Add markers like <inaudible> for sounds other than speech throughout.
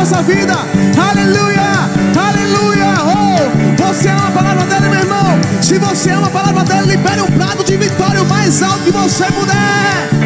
nossa vida. Aleluia. Aleluia. Oh, você ama a palavra dele, meu irmão. Se você ama a palavra dele, libere um prato de vitória o mais alto que você puder.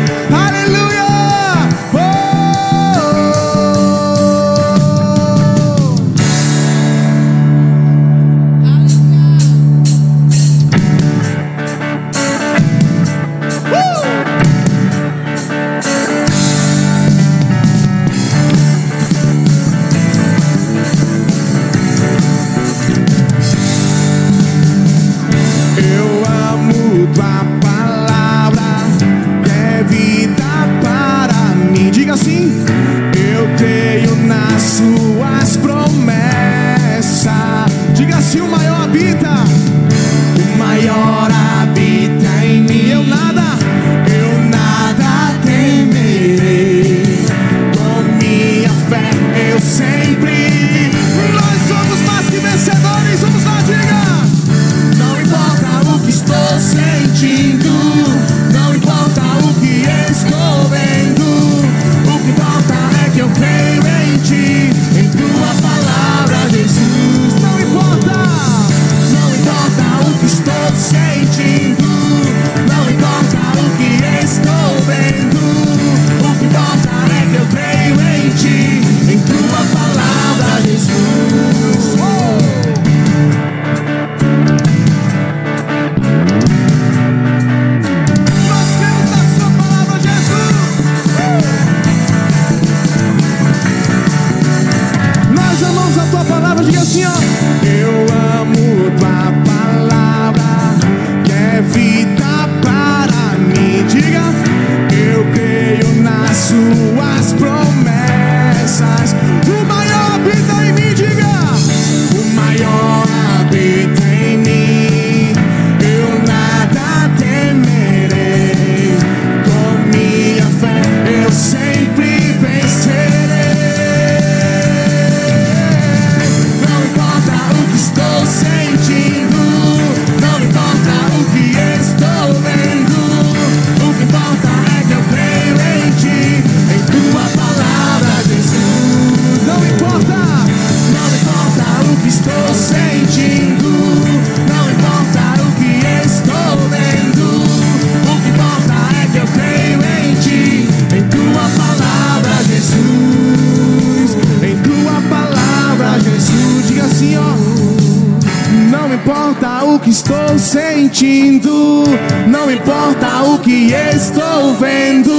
Sentindo, não importa o que estou vendo.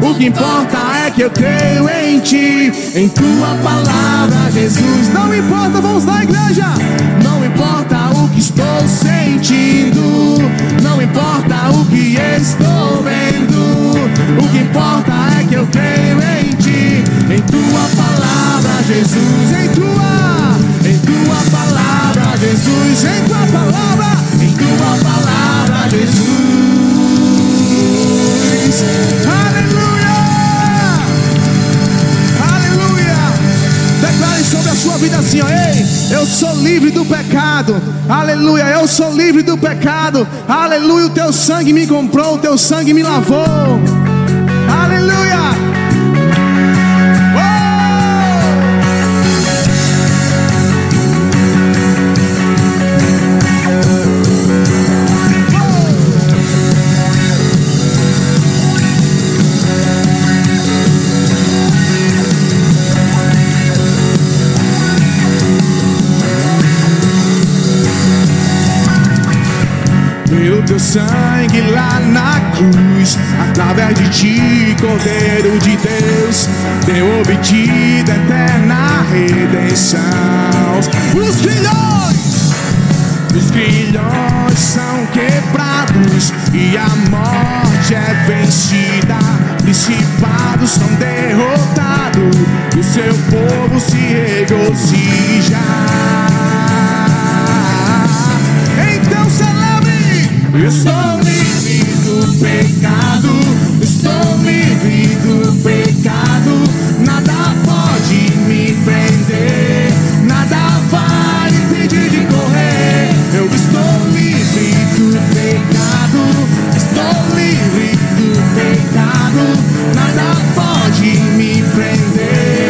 O que importa é que eu creio em ti, em tua palavra, Jesus. Não importa, vamos lá, igreja. Não importa o que estou sentindo, não importa o que estou vendo. O que importa é que eu creio em ti, em tua palavra, Jesus. Em tua, em tua palavra, Jesus. Em tua palavra, em tua palavra, Jesus. Aleluia! Aleluia! Declare sobre a sua vida assim, ó. Eu sou livre do pecado. Aleluia, eu sou livre do pecado. Aleluia, o teu sangue me comprou, o teu sangue me lavou. Aleluia! Teu sangue lá na cruz, através de ti, Cordeiro de Deus, deu obtida eterna redenção. Os grilhões, Os grilhões são quebrados e a morte é vencida. Principados são derrotados e o seu povo se regozija. Estou livre do pecado, estou livre do pecado. Nada pode me prender, nada vai impedir de correr. Eu estou livre do pecado, estou livre do pecado. Nada pode me prender.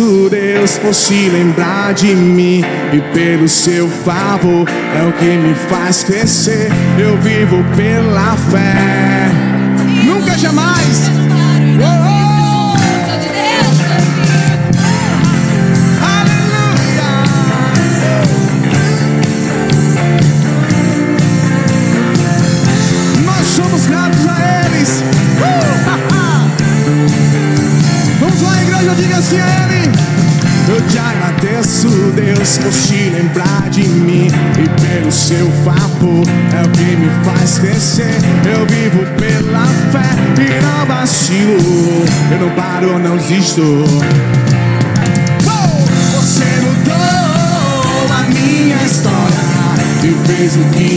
Santo Deus por se lembrar de mim e pelo seu favor é o que me faz crescer. Eu vivo pela fé, nunca jamais. Oh, oh. Hallelujah. Nós somos gratos a eles. Uh, Vamos lá, igreja, diga assim a eles agradeço, Deus, por te lembrar de mim e pelo seu favor. É o que me faz crescer. Eu vivo pela fé e não vacilo. Eu não paro, não desisto. Oh, você mudou a minha história e fez o que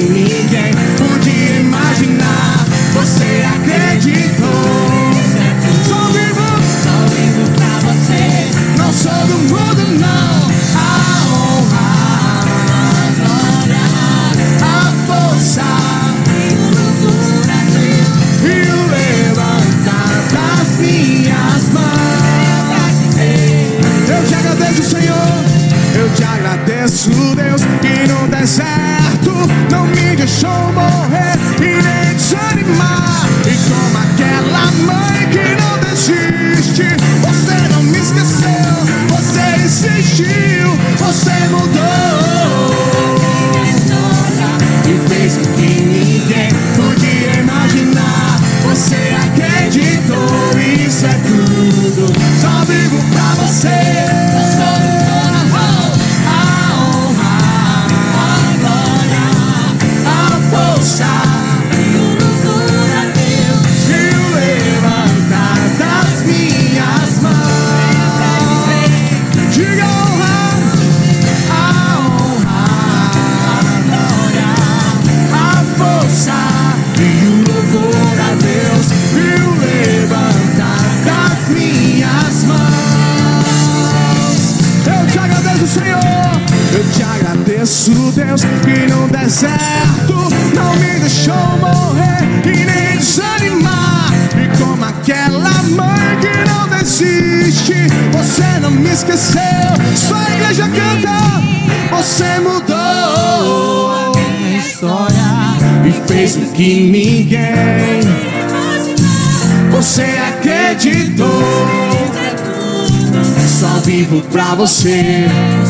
você.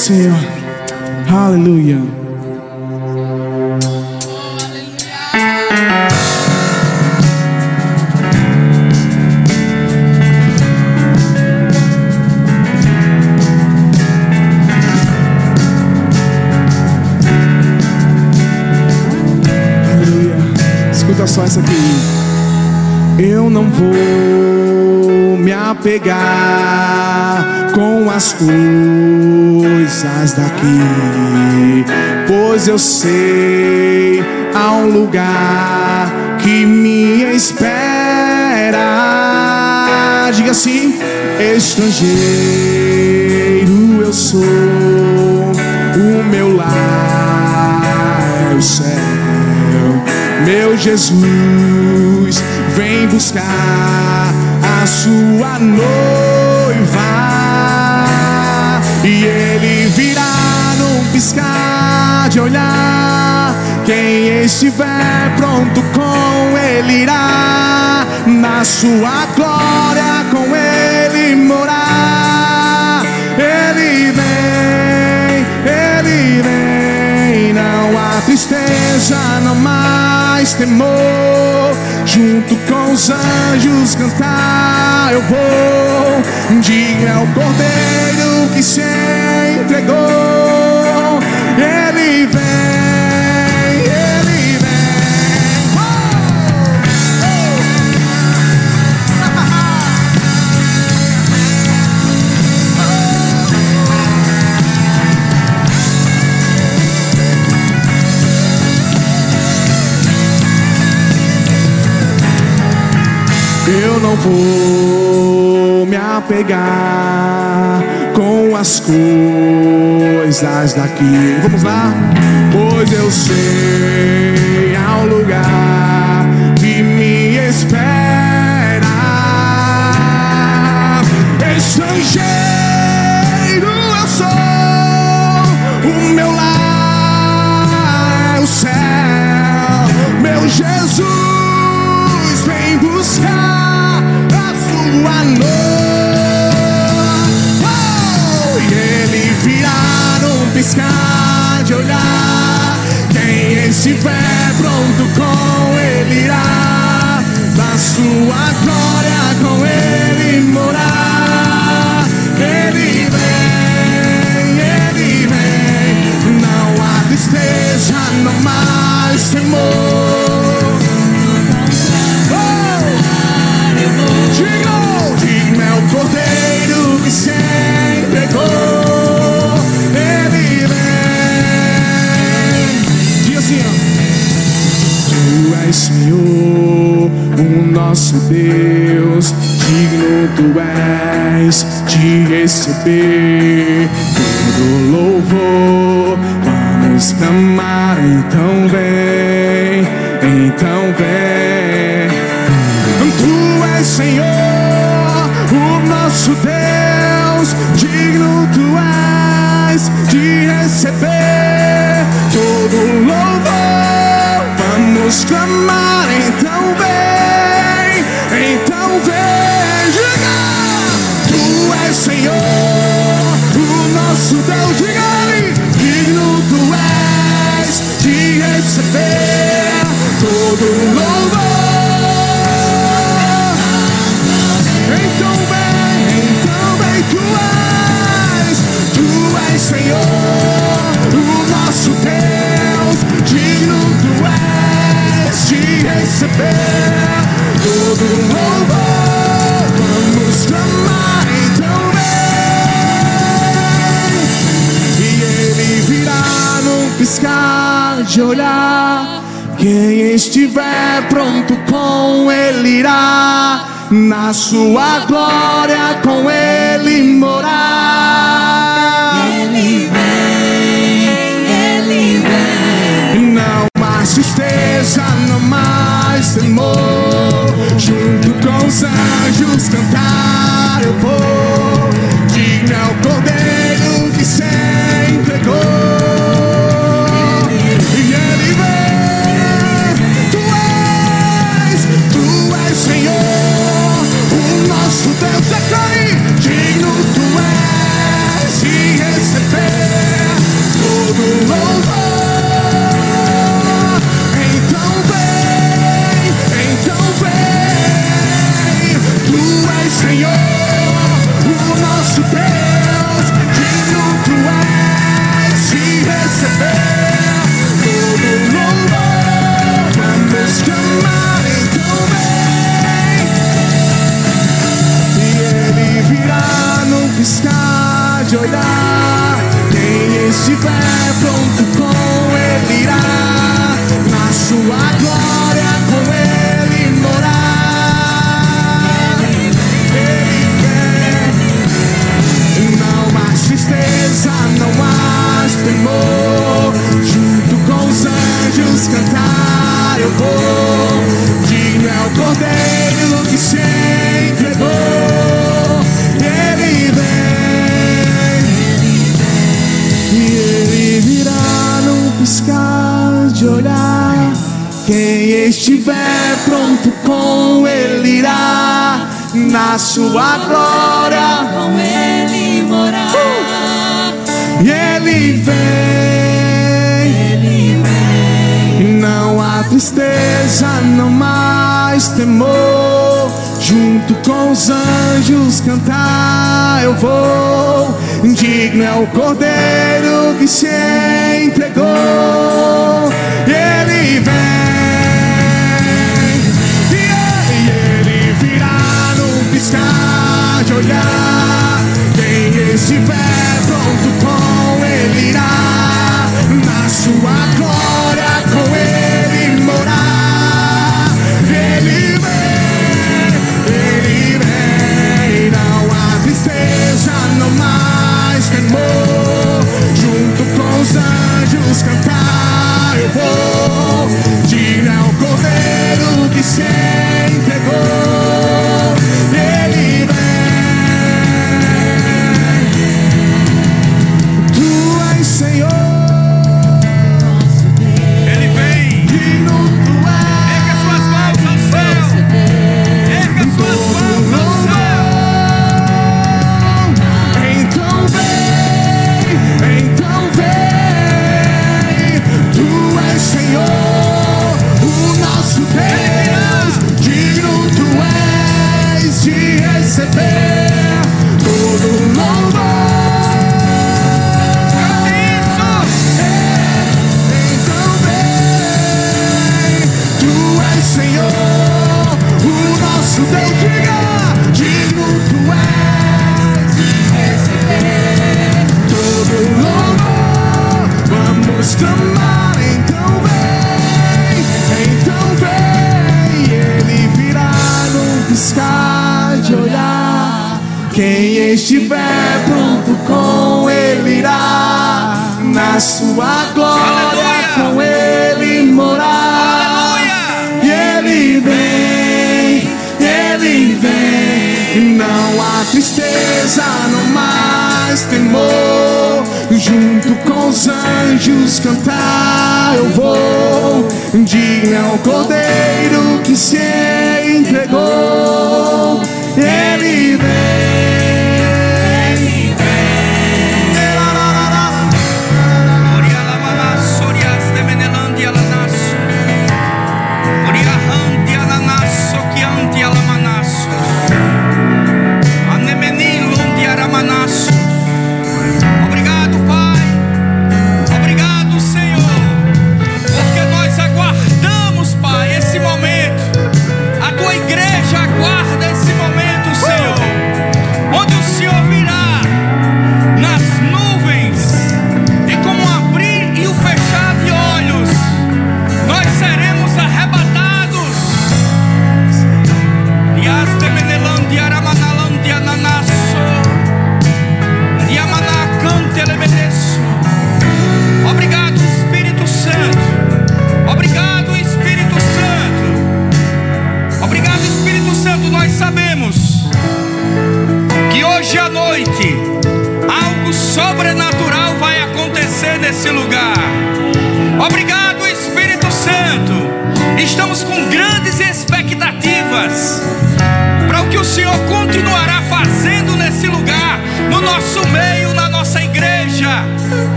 Senhor. Aleluia. Aleluia. Escuta só essa aqui. Eu não vou me apegar com as coisas daqui, pois eu sei há um lugar que me espera. Diga assim: estrangeiro eu sou, o meu lar é o céu. Meu Jesus, vem buscar a sua noiva piscar de olhar. Quem estiver pronto com ele irá na sua glória com ele morar. Ele vem, ele vem, não há tristeza, não mais temor. Junto com os anjos cantar, eu vou. Diga ao cordeiro que se entregou. Eu não vou me apegar com as coisas daqui. Vamos lá? Pois eu sei um lugar que me espera. Estrangeiro eu sou, o meu lar é o céu, meu Jesus vem buscar a sua noiva. arriscar de olhar. Quem estiver pronto com ele irá, na sua glória com ele morar. Ele vem, ele vem, não há tristeza, não mais temor. Oh! Diga! Senhor, o nosso Deus. Digno tu és de receber todo louvor. Vamos clamar, então vem, então vem. Tu és, Senhor, o nosso Deus. Digno tu és de receber todo louvor nos então vem, então vem, diga, tu és Senhor, o nosso Deus, diga-lhe, digno tu és de receber todo louvor. Então vem, então vem, tu és, tu és Senhor, o nosso Deus. ninguém. Tudo novo, vamos clamar então vem. E ele virá num piscar de olhar. Quem estiver pronto com ele irá. Na sua glória com ele morar. Ele vem, ele vem. Não mais tristeza, não mais. Senhor, junto com os anjos cantar eu vou.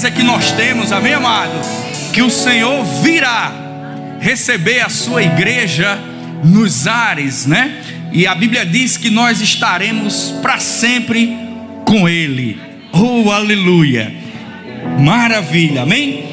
Certeza que nós temos, amém, amado? Que o Senhor virá receber a sua igreja nos ares, né? E a Bíblia diz que nós estaremos para sempre com Ele. Oh, aleluia! Maravilha, amém?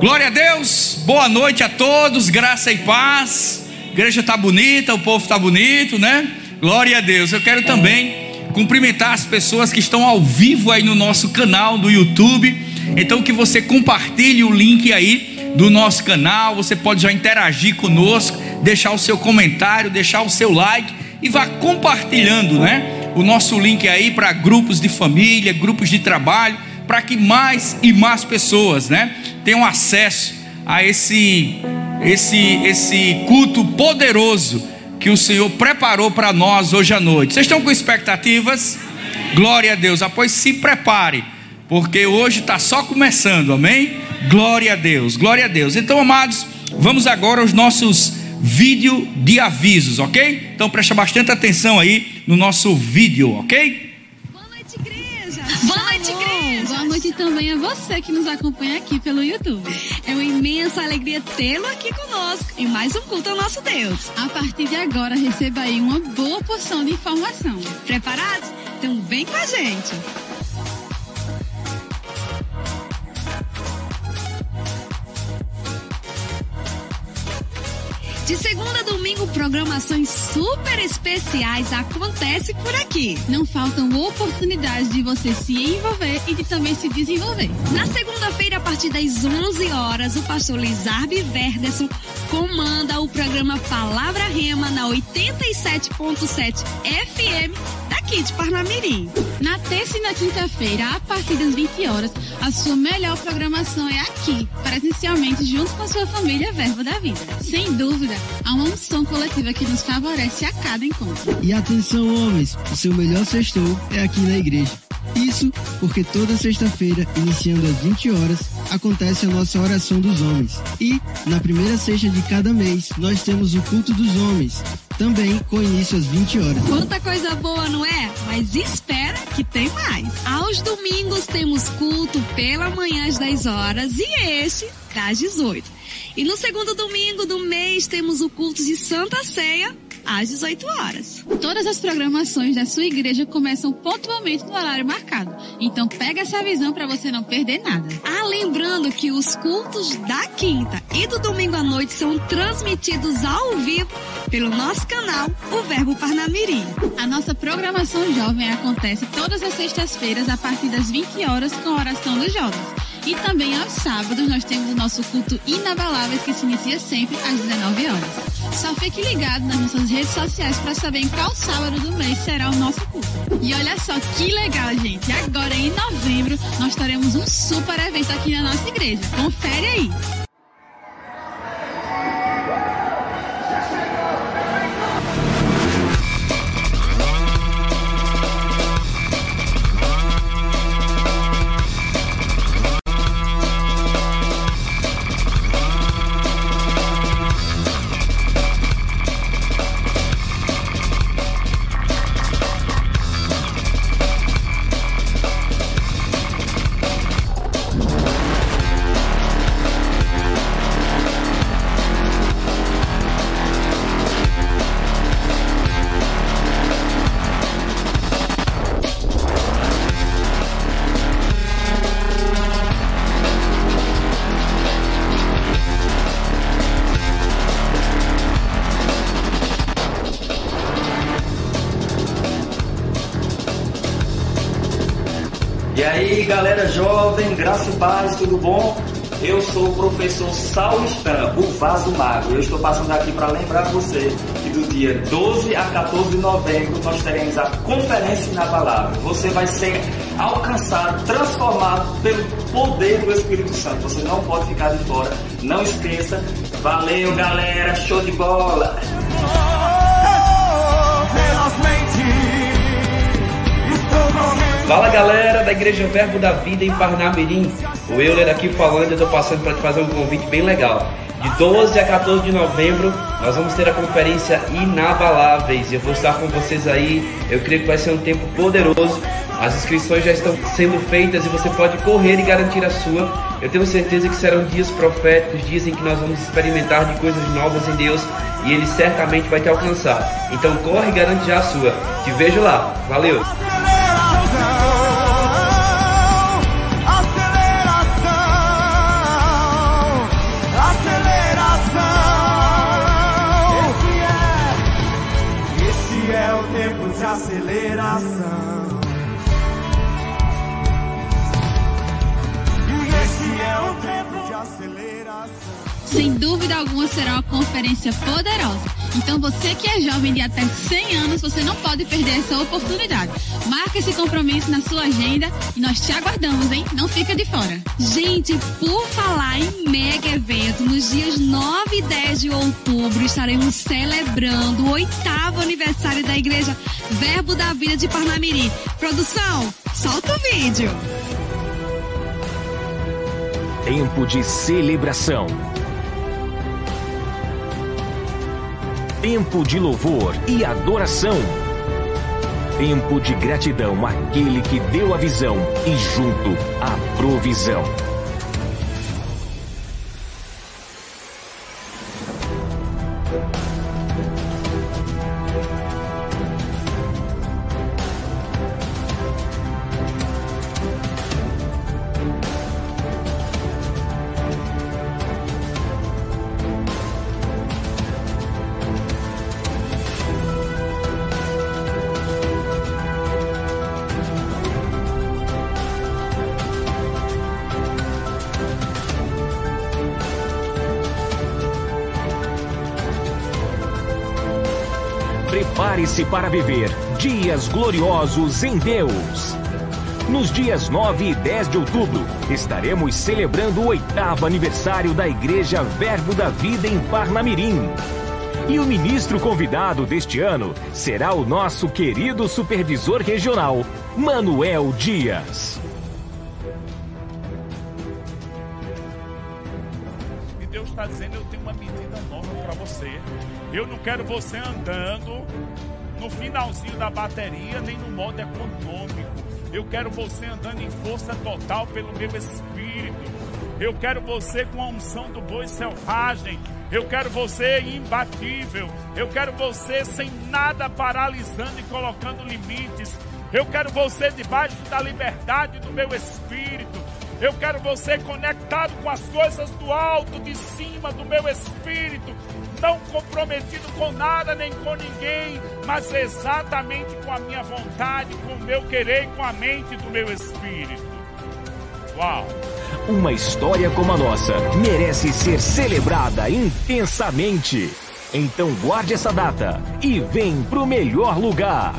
Glória a Deus, boa noite a todos, graça e paz. A igreja está bonita, o povo está bonito, né? Glória a Deus. Eu quero também cumprimentar as pessoas que estão ao vivo aí no nosso canal do YouTube. Então que você compartilhe o link aí do nosso canal. Você pode já interagir conosco, deixar o seu comentário, deixar o seu like e vá compartilhando, né? O nosso link aí para grupos de família, grupos de trabalho, para que mais e mais pessoas, né, tenham acesso a esse esse esse culto poderoso que o Senhor preparou para nós hoje à noite. Vocês estão com expectativas? Glória a Deus. Após se prepare, porque hoje está só começando, amém? Glória a Deus, glória a Deus. Então, amados, vamos agora aos nossos vídeo de avisos, ok? Então preste bastante atenção aí no nosso vídeo, ok? Boa noite, igreja! Boa noite, igreja! Boa noite também a você que nos acompanha aqui pelo YouTube. É uma imensa alegria tê-lo aqui conosco em mais um culto ao nosso Deus. A partir de agora, receba aí uma boa porção de informação. Preparados? Então vem com a gente! De segunda a domingo, programações super especiais acontecem por aqui. Não faltam oportunidades de você se envolver e de também se desenvolver. Na segunda-feira, a partir das 11 horas, o pastor Lizarbe Verderson comanda o programa Palavra Rema na 87.7 FM daqui de Parnamirim. Na terça e na quinta-feira, a partir das 20 horas, a sua melhor programação é aqui, presencialmente junto com a sua família Verbo da Vida. Sem dúvida, há uma unção coletiva que nos favorece a cada encontro. E atenção, homens, o seu melhor sextou é aqui na igreja. Isso porque toda sexta-feira, iniciando às 20 horas, acontece a nossa oração dos homens. E, na primeira sexta de cada mês, nós temos o culto dos homens, também com início às 20 horas. Quanta coisa boa, não é? Mas espera que tem mais. Aos domingos temos culto pela manhã às 10 horas e este às 18. E no segundo domingo do mês temos o culto de Santa Ceia às 18 horas. Todas as programações da sua igreja começam pontualmente no horário marcado. Então pega essa visão para você não perder nada. Ah, lembrando que os cultos da quinta e do domingo à noite são transmitidos ao vivo pelo nosso canal, o Verbo Parnamirim. A nossa programação jovem acontece todas as sextas-feiras a partir das 20 horas com a oração dos jovens. E também aos sábados nós temos o nosso culto Inabaláveis que se inicia sempre às 19 horas. Só fique ligado nas nossas redes sociais para saber em qual sábado do mês será o nosso culto. E olha só que legal, gente! Agora em novembro nós teremos um super evento aqui na nossa igreja. Confere aí! Paz, tudo bom? Eu sou o professor Saulo Stan, o Vaso Mago. Eu estou passando aqui para lembrar você que do dia 12 a 14 de novembro nós teremos a Conferência Inabalável. Você vai ser alcançado, transformado pelo poder do Espírito Santo. Você não pode ficar de fora. Não esqueça. Valeu, galera. Show de bola. Fala galera da Igreja Verbo da Vida em Parnamirim, o Euler aqui falando, eu estou passando para te fazer um convite bem legal. De 12 a 14 de novembro, nós vamos ter a conferência Inabaláveis. Eu vou estar com vocês aí. Eu creio que vai ser um tempo poderoso. As inscrições já estão sendo feitas e você pode correr e garantir a sua. Eu tenho certeza que serão dias proféticos, dias em que nós vamos experimentar de coisas novas em Deus e Ele certamente vai te alcançar. Então corre e garante já a sua. Te vejo lá. Valeu! Dúvida alguma será uma conferência poderosa. Então você que é jovem de até 100 anos, você não pode perder essa oportunidade. Marque esse compromisso na sua agenda e nós te aguardamos, hein? Não fica de fora. Gente, por falar em mega evento, nos dias 9 e 10 de outubro estaremos celebrando o oitavo aniversário da Igreja Verbo da Vida de Parnamirim. Produção, solta o vídeo. Tempo de celebração. Tempo de louvor e adoração. Tempo de gratidão àquele que deu a visão e junto a provisão. Prepare-se para viver dias gloriosos em Deus. Nos dias 9 e 10 de outubro, estaremos celebrando o oitavo aniversário da Igreja Verbo da Vida em Parnamirim. E o ministro convidado deste ano será o nosso querido supervisor regional, Manuel Dias. E Deus está dizendo: eu tenho uma medida nova para você. Eu não quero você andando no finalzinho da bateria, nem no modo econômico. Eu quero você andando em força total pelo meu espírito. Eu quero você com a unção do boi selvagem. Eu quero você imbatível. Eu quero você sem nada paralisando e colocando limites. Eu quero você debaixo da liberdade do meu espírito. Eu quero você conectado com as coisas do alto, de cima do meu espírito, não comprometido com nada nem com ninguém, mas exatamente com a minha vontade, com o meu querer e com a mente do meu espírito. Uau! Uma história como a nossa merece ser celebrada intensamente. Então guarde essa data e vem pro melhor lugar.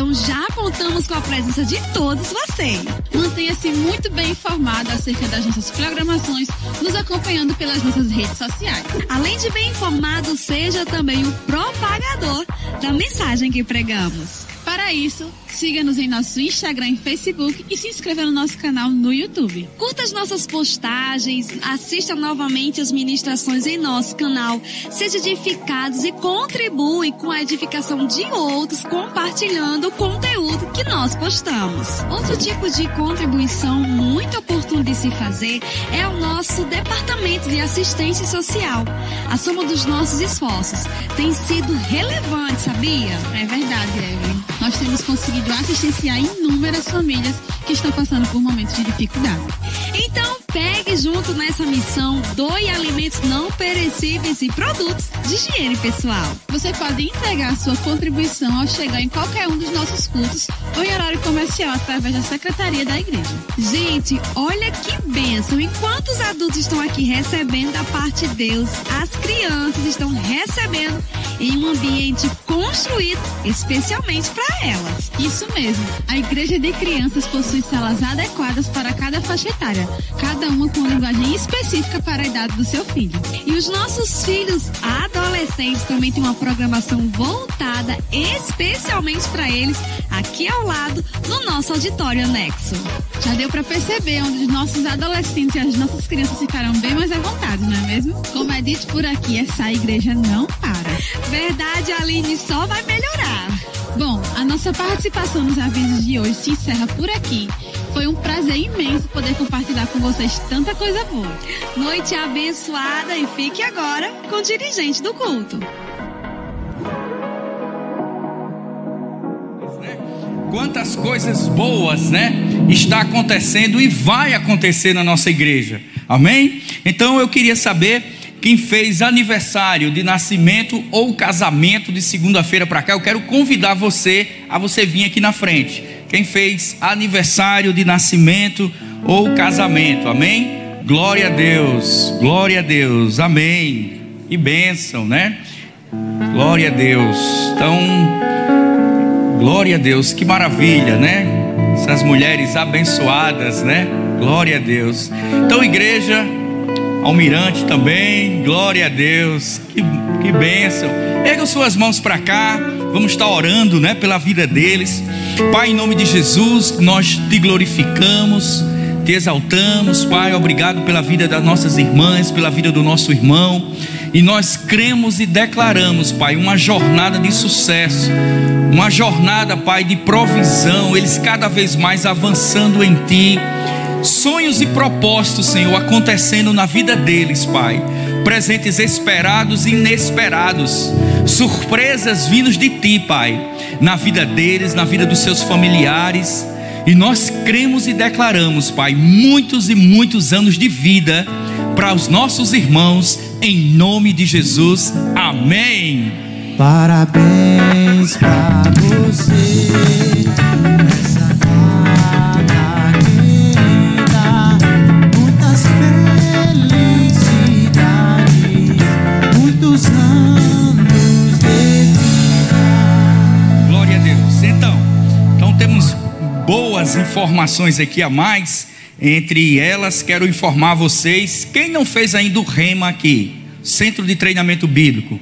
Então já contamos com a presença de todos vocês. Mantenha-se muito bem informado acerca das nossas programações, nos acompanhando pelas nossas redes sociais. Além de bem informado, seja também o propagador da mensagem que pregamos. Isso, siga-nos em nosso Instagram e Facebook e se inscreva no nosso canal no YouTube. Curta as nossas postagens, assista novamente as ministrações em nosso canal, seja edificados e contribui com a edificação de outros compartilhando o conteúdo que nós postamos. Outro tipo de contribuição muito oportuno de se fazer é o nosso departamento de assistência social. A soma dos nossos esforços tem sido relevante, sabia? É verdade, Evelyn. Nós temos conseguido assistenciar inúmeras famílias que estão passando por momentos de dificuldade. Então, pegue junto nessa missão, doe alimentos não perecíveis e produtos de higiene pessoal. Você pode entregar sua contribuição ao chegar em qualquer um dos nossos cultos ou em horário comercial através da secretaria da igreja. Gente, olha que bênção! Enquanto os adultos estão aqui recebendo da parte de Deus, as crianças estão recebendo em um ambiente construído especialmente para elas. Isso mesmo. A igreja de crianças possui salas adequadas para cada faixa etária, cada uma com linguagem específica para a idade do seu filho. E os nossos filhos adolescentes também têm uma programação voltada especialmente para eles aqui ao lado no nosso auditório anexo. Já deu para perceber onde os nossos adolescentes e as nossas crianças ficarão bem mais à vontade, não é mesmo? Como é dito por aqui, essa igreja não para. Verdade, Aline, só vai melhorar. Bom, a nossa participação nos avisos de hoje se encerra por aqui. Foi um prazer imenso poder compartilhar com vocês tanta coisa boa. Noite abençoada e fique agora com o dirigente do culto. Quantas coisas boas, né? Está acontecendo e vai acontecer na nossa igreja. Amém? Então eu queria saber quem fez aniversário de nascimento ou casamento de segunda-feira para cá. Eu quero convidar você a você vir aqui na frente. Quem fez aniversário de nascimento ou casamento. Amém? Glória a Deus. Glória a Deus. Amém. E bênção, né? Glória a Deus. Então, glória a Deus. Que maravilha, né? Essas mulheres abençoadas, né? Glória a Deus. Então, igreja, Almirante também, glória a Deus, que, que bênção. Erga suas mãos para cá, vamos estar orando, né, pela vida deles. Pai, em nome de Jesus, nós te glorificamos, te exaltamos, Pai. Obrigado pela vida das nossas irmãs, pela vida do nosso irmão. E nós cremos e declaramos, Pai, uma jornada de sucesso, uma jornada, Pai, de provisão, eles cada vez mais avançando em Ti sonhos e propósitos, Senhor, acontecendo na vida deles, Pai. Presentes esperados e inesperados, surpresas vindos de Ti, Pai, na vida deles, na vida dos seus familiares. E nós cremos e declaramos, Pai, muitos e muitos anos de vida para os nossos irmãos, em nome de Jesus. Amém. Parabéns pra você. Boas informações aqui a mais. Entre elas, quero informar vocês, quem não fez ainda o rema aqui, Centro de Treinamento Bíblico.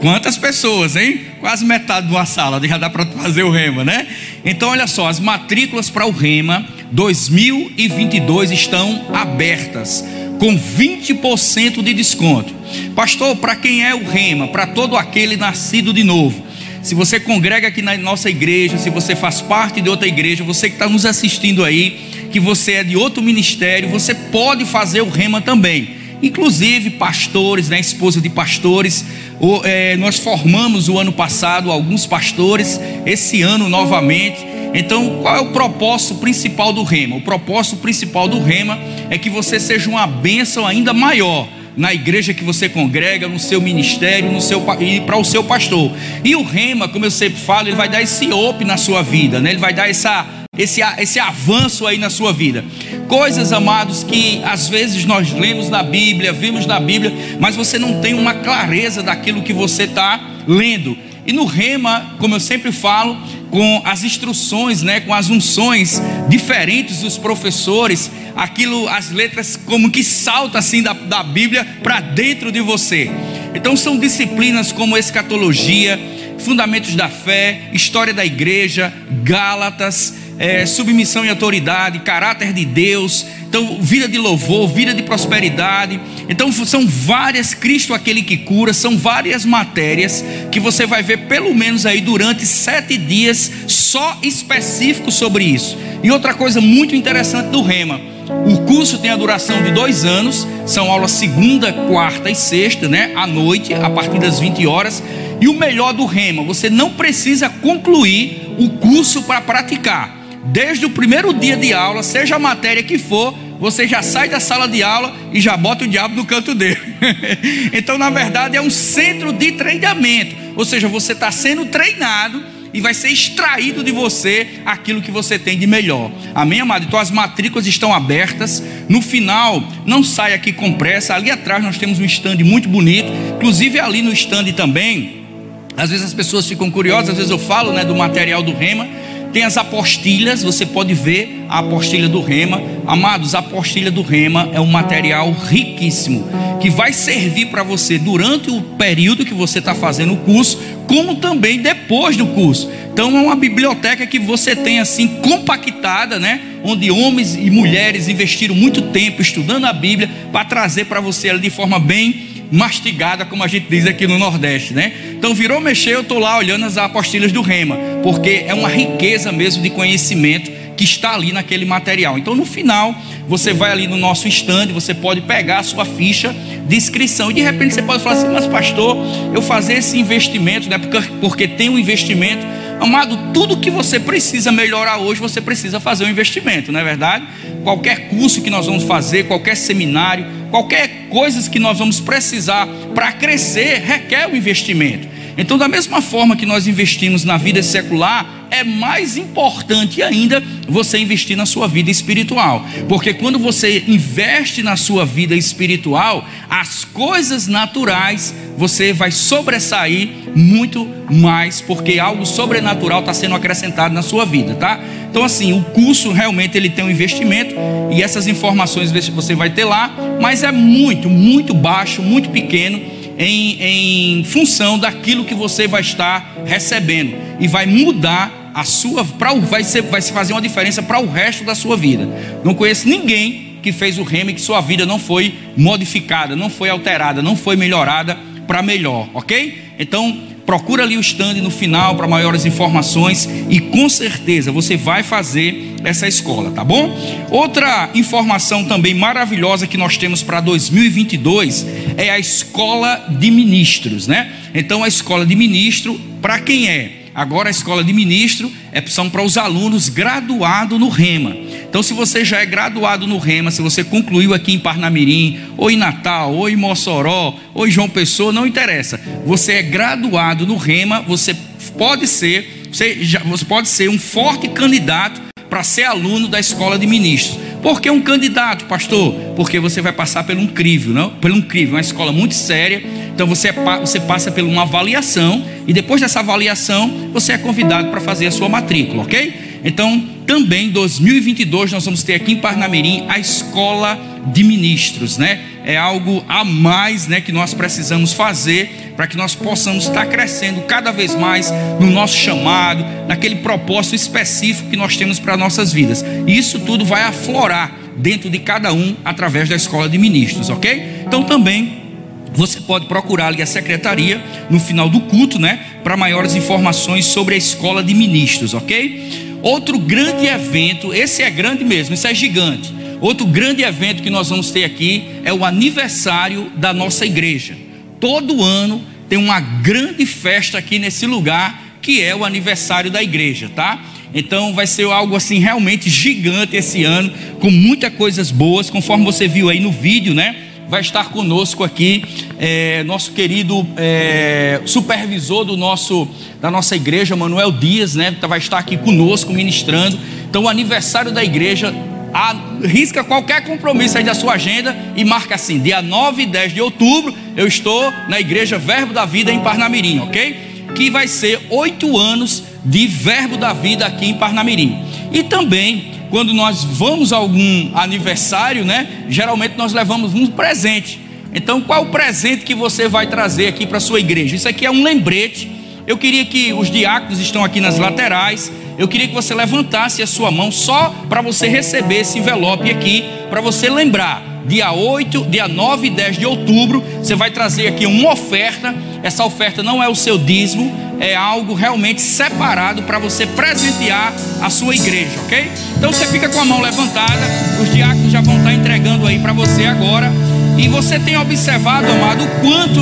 Quantas pessoas, hein? Quase metade de uma sala, já dá para fazer o rema, né? Então, olha só, as matrículas para o rema 2022 estão abertas, com 20% de desconto. Pastor, para quem é o rema? Para todo aquele nascido de novo. Se você congrega aqui na nossa igreja, se você faz parte de outra igreja, você que está nos assistindo aí, que você é de outro ministério, você pode fazer o rema também inclusive pastores, né, esposa de pastores. É, nós formamos o ano passado alguns pastores, esse ano novamente. Então, qual é o propósito principal do rema? O propósito principal do rema é que você seja uma bênção ainda maior na igreja que você congrega, no seu ministério, no seu e para o seu pastor. E o rema, como eu sempre falo, ele vai dar esse op na sua vida, né? Ele vai dar essa esse, esse avanço aí na sua vida. Coisas, amados, que às vezes nós lemos na Bíblia, vimos na Bíblia, mas você não tem uma clareza daquilo que você está lendo. E no rema, como eu sempre falo, com as instruções, né, com as unções diferentes dos professores, aquilo, as letras como que salta assim da, da Bíblia para dentro de você. Então são disciplinas como escatologia, fundamentos da fé, história da igreja, Gálatas, é, submissão e autoridade, caráter de Deus, então vida de louvor, vida de prosperidade. Então são várias, Cristo aquele que cura, são várias matérias que você vai ver pelo menos aí durante sete dias só específicos sobre isso. E outra coisa muito interessante do Rema. O curso tem a duração de dois anos, são aulas segunda, quarta e sexta, né? À noite, a partir das 20 horas. E o melhor do Rema, você não precisa concluir o curso para praticar desde o primeiro dia de aula, seja a matéria que for, você já sai da sala de aula e já bota o diabo no canto dele. <laughs> então, na verdade, é um centro de treinamento, ou seja, você está sendo treinado e vai ser extraído de você aquilo que você tem de melhor. Amém, amado? Então as matrículas estão abertas. No final, não sai aqui com pressa. Ali atrás nós temos um stand muito bonito. Inclusive ali no stand também. Às vezes as pessoas ficam curiosas, às vezes eu falo né, do material do Rema. Tem as apostilhas, você pode ver a apostilha do Rema. Amados, a apostilha do Rema é um material riquíssimo que vai servir para você durante o período que você está fazendo o curso, como também depois do curso. Então é uma biblioteca que você tem assim compactada, né? Onde homens e mulheres investiram muito tempo estudando a Bíblia para trazer para você ela de forma bem mastigada, como a gente diz aqui no Nordeste, né? Então virou mexer, eu estou lá olhando as apostilhas do Rema, porque é uma riqueza mesmo de conhecimento que está ali naquele material. Então no final, você vai ali no nosso stand, você pode pegar a sua ficha de inscrição e de repente você pode falar assim, mas pastor, eu fazer esse investimento, né? Porque, porque tem um investimento Amado, tudo que você precisa melhorar hoje, você precisa fazer um investimento, não é verdade? Qualquer curso que nós vamos fazer, qualquer seminário, qualquer coisa que nós vamos precisar para crescer, requer um investimento. Então, da mesma forma que nós investimos na vida secular, é mais importante ainda você investir na sua vida espiritual. Porque quando você investe na sua vida espiritual, as coisas naturais você vai sobressair muito mais, porque algo sobrenatural está sendo acrescentado na sua vida, tá? Então, assim, o curso realmente ele tem um investimento e essas informações você vai ter lá, mas é muito, muito baixo, muito pequeno em, em função daquilo que você vai estar recebendo e vai mudar a sua, pra, vai, ser, vai se fazer uma diferença para o resto da sua vida. Não conheço ninguém que fez o remo e que sua vida não foi modificada, não foi alterada, não foi melhorada para melhor, ok? Então procura ali o stand no final para maiores informações e com certeza você vai fazer essa escola, tá bom? Outra informação também maravilhosa que nós temos para 2022 é a escola de ministros, né? Então a escola de ministro para quem é? Agora a escola de ministro é, são para os alunos graduados no Rema. Então, se você já é graduado no Rema, se você concluiu aqui em Parnamirim, ou em Natal, ou em Mossoró, ou em João Pessoa, não interessa. Você é graduado no Rema, você pode ser, você, já, você pode ser um forte candidato para ser aluno da escola de ministros. Por que um candidato, pastor? Porque você vai passar pelo um não? Pelo crivo, uma escola muito séria. Então você, você passa por uma avaliação e depois dessa avaliação você é convidado para fazer a sua matrícula, ok? Então também em 2022 nós vamos ter aqui em Parnamirim a escola de ministros, né? É algo a mais, né, que nós precisamos fazer para que nós possamos estar crescendo cada vez mais no nosso chamado, naquele propósito específico que nós temos para nossas vidas. E isso tudo vai aflorar dentro de cada um através da escola de ministros, ok? Então também você pode procurar ali a secretaria no final do culto, né, para maiores informações sobre a escola de ministros, ok? Outro grande evento, esse é grande mesmo, isso é gigante. Outro grande evento que nós vamos ter aqui é o aniversário da nossa igreja. Todo ano tem uma grande festa aqui nesse lugar, que é o aniversário da igreja, tá? Então vai ser algo assim realmente gigante esse ano, com muitas coisas boas, conforme você viu aí no vídeo, né? Vai estar conosco aqui é, nosso querido é, supervisor do nosso, da nossa igreja, Manuel Dias, né? Vai estar aqui conosco ministrando. Então, o aniversário da igreja risca qualquer compromisso aí da sua agenda e marca assim: dia 9 e 10 de outubro, eu estou na Igreja Verbo da Vida em Parnamirim, ok? Que vai ser oito anos de Verbo da Vida aqui em Parnamirim. E também, quando nós vamos a algum aniversário, né? Geralmente nós levamos um presente. Então, qual o presente que você vai trazer aqui para a sua igreja? Isso aqui é um lembrete. Eu queria que os diáconos estão aqui nas laterais eu queria que você levantasse a sua mão só para você receber esse envelope aqui, para você lembrar. Dia 8, dia 9 e 10 de outubro, você vai trazer aqui uma oferta. Essa oferta não é o seu dízimo, é algo realmente separado para você presentear a sua igreja, ok? Então você fica com a mão levantada, os diáconos já vão estar entregando aí para você agora. E você tem observado, amado, o quanto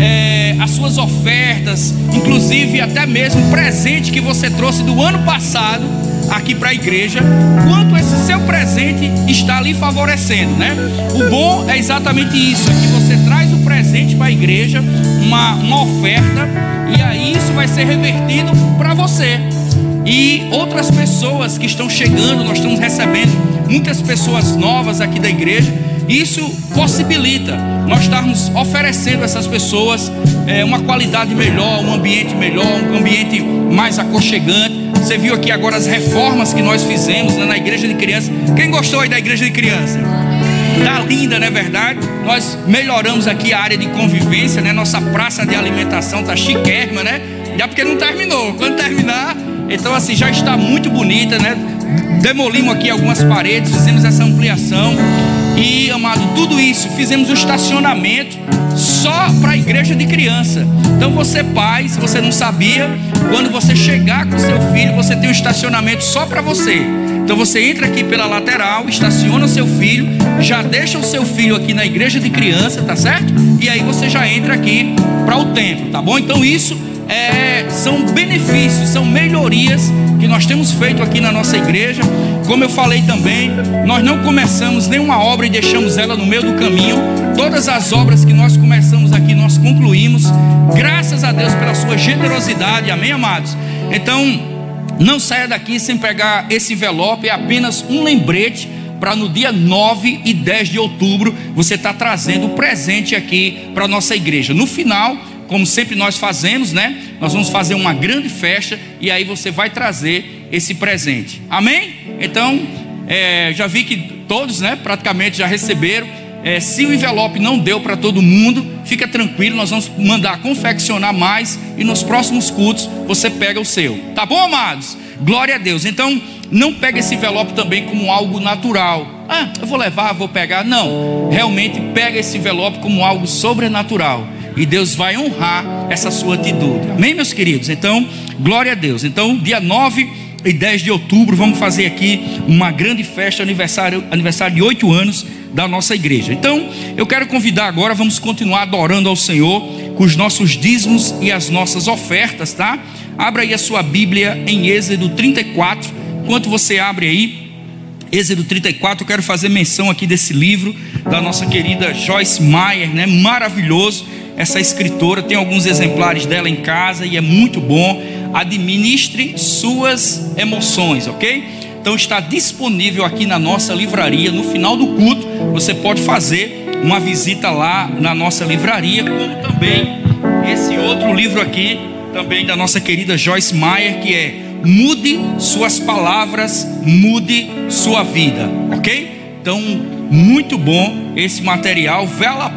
é, as suas ofertas, inclusive até mesmo o presente que você trouxe do ano passado aqui para a igreja, quanto esse seu presente está lhe favorecendo, né? O bom é exatamente isso, é que você traz o presente para a igreja, uma, uma oferta, e aí isso vai ser revertido para você. E outras pessoas que estão chegando, nós estamos recebendo muitas pessoas novas aqui da igreja isso possibilita nós estarmos oferecendo a essas pessoas é, uma qualidade melhor, um ambiente melhor, um ambiente mais aconchegante. Você viu aqui agora as reformas que nós fizemos né, na igreja de criança. Quem gostou aí da igreja de criança? Tá linda, não é verdade? Nós melhoramos aqui a área de convivência, né? Nossa praça de alimentação tá chiquérrima, né? Já porque não terminou. Quando terminar, então assim já está muito bonita, né? Demolimos aqui algumas paredes, fizemos essa ampliação. E, amado, tudo isso, fizemos um estacionamento só para a igreja de criança. Então, você, pai, se você não sabia, quando você chegar com seu filho, você tem um estacionamento só para você. Então, você entra aqui pela lateral, estaciona o seu filho, já deixa o seu filho aqui na igreja de criança, tá certo? E aí você já entra aqui para o templo, tá bom? Então, isso é, são benefícios, são melhorias que nós temos feito aqui na nossa igreja. Como eu falei também, nós não começamos nenhuma obra e deixamos ela no meio do caminho. Todas as obras que nós começamos aqui, nós concluímos. Graças a Deus pela sua generosidade, amém, amados? Então, não saia daqui sem pegar esse envelope, é apenas um lembrete para no dia 9 e 10 de outubro você estar tá trazendo o presente aqui para a nossa igreja. No final, como sempre nós fazemos, né? Nós vamos fazer uma grande festa e aí você vai trazer esse presente. Amém? Então, é, já vi que todos, né, praticamente já receberam. É, se o envelope não deu para todo mundo, fica tranquilo, nós vamos mandar confeccionar mais e nos próximos cultos você pega o seu. Tá bom, amados? Glória a Deus. Então, não pega esse envelope também como algo natural. Ah, eu vou levar, vou pegar. Não. Realmente pega esse envelope como algo sobrenatural e Deus vai honrar essa sua atitude. Amém, meus queridos? Então, glória a Deus. Então, dia 9 e 10 de outubro, vamos fazer aqui uma grande festa, aniversário, aniversário de oito anos da nossa igreja. Então, eu quero convidar agora, vamos continuar adorando ao Senhor com os nossos dízimos e as nossas ofertas, tá? Abra aí a sua Bíblia em Êxodo 34. Enquanto você abre aí, Êxodo 34, eu quero fazer menção aqui desse livro da nossa querida Joyce Meyer, né? Maravilhoso essa escritora, tem alguns exemplares dela em casa e é muito bom. Administre suas emoções, ok? Então está disponível aqui na nossa livraria. No final do culto, você pode fazer uma visita lá na nossa livraria, como também esse outro livro aqui, também da nossa querida Joyce Meyer, que é mude suas palavras, mude sua vida, ok? Então, muito bom esse material,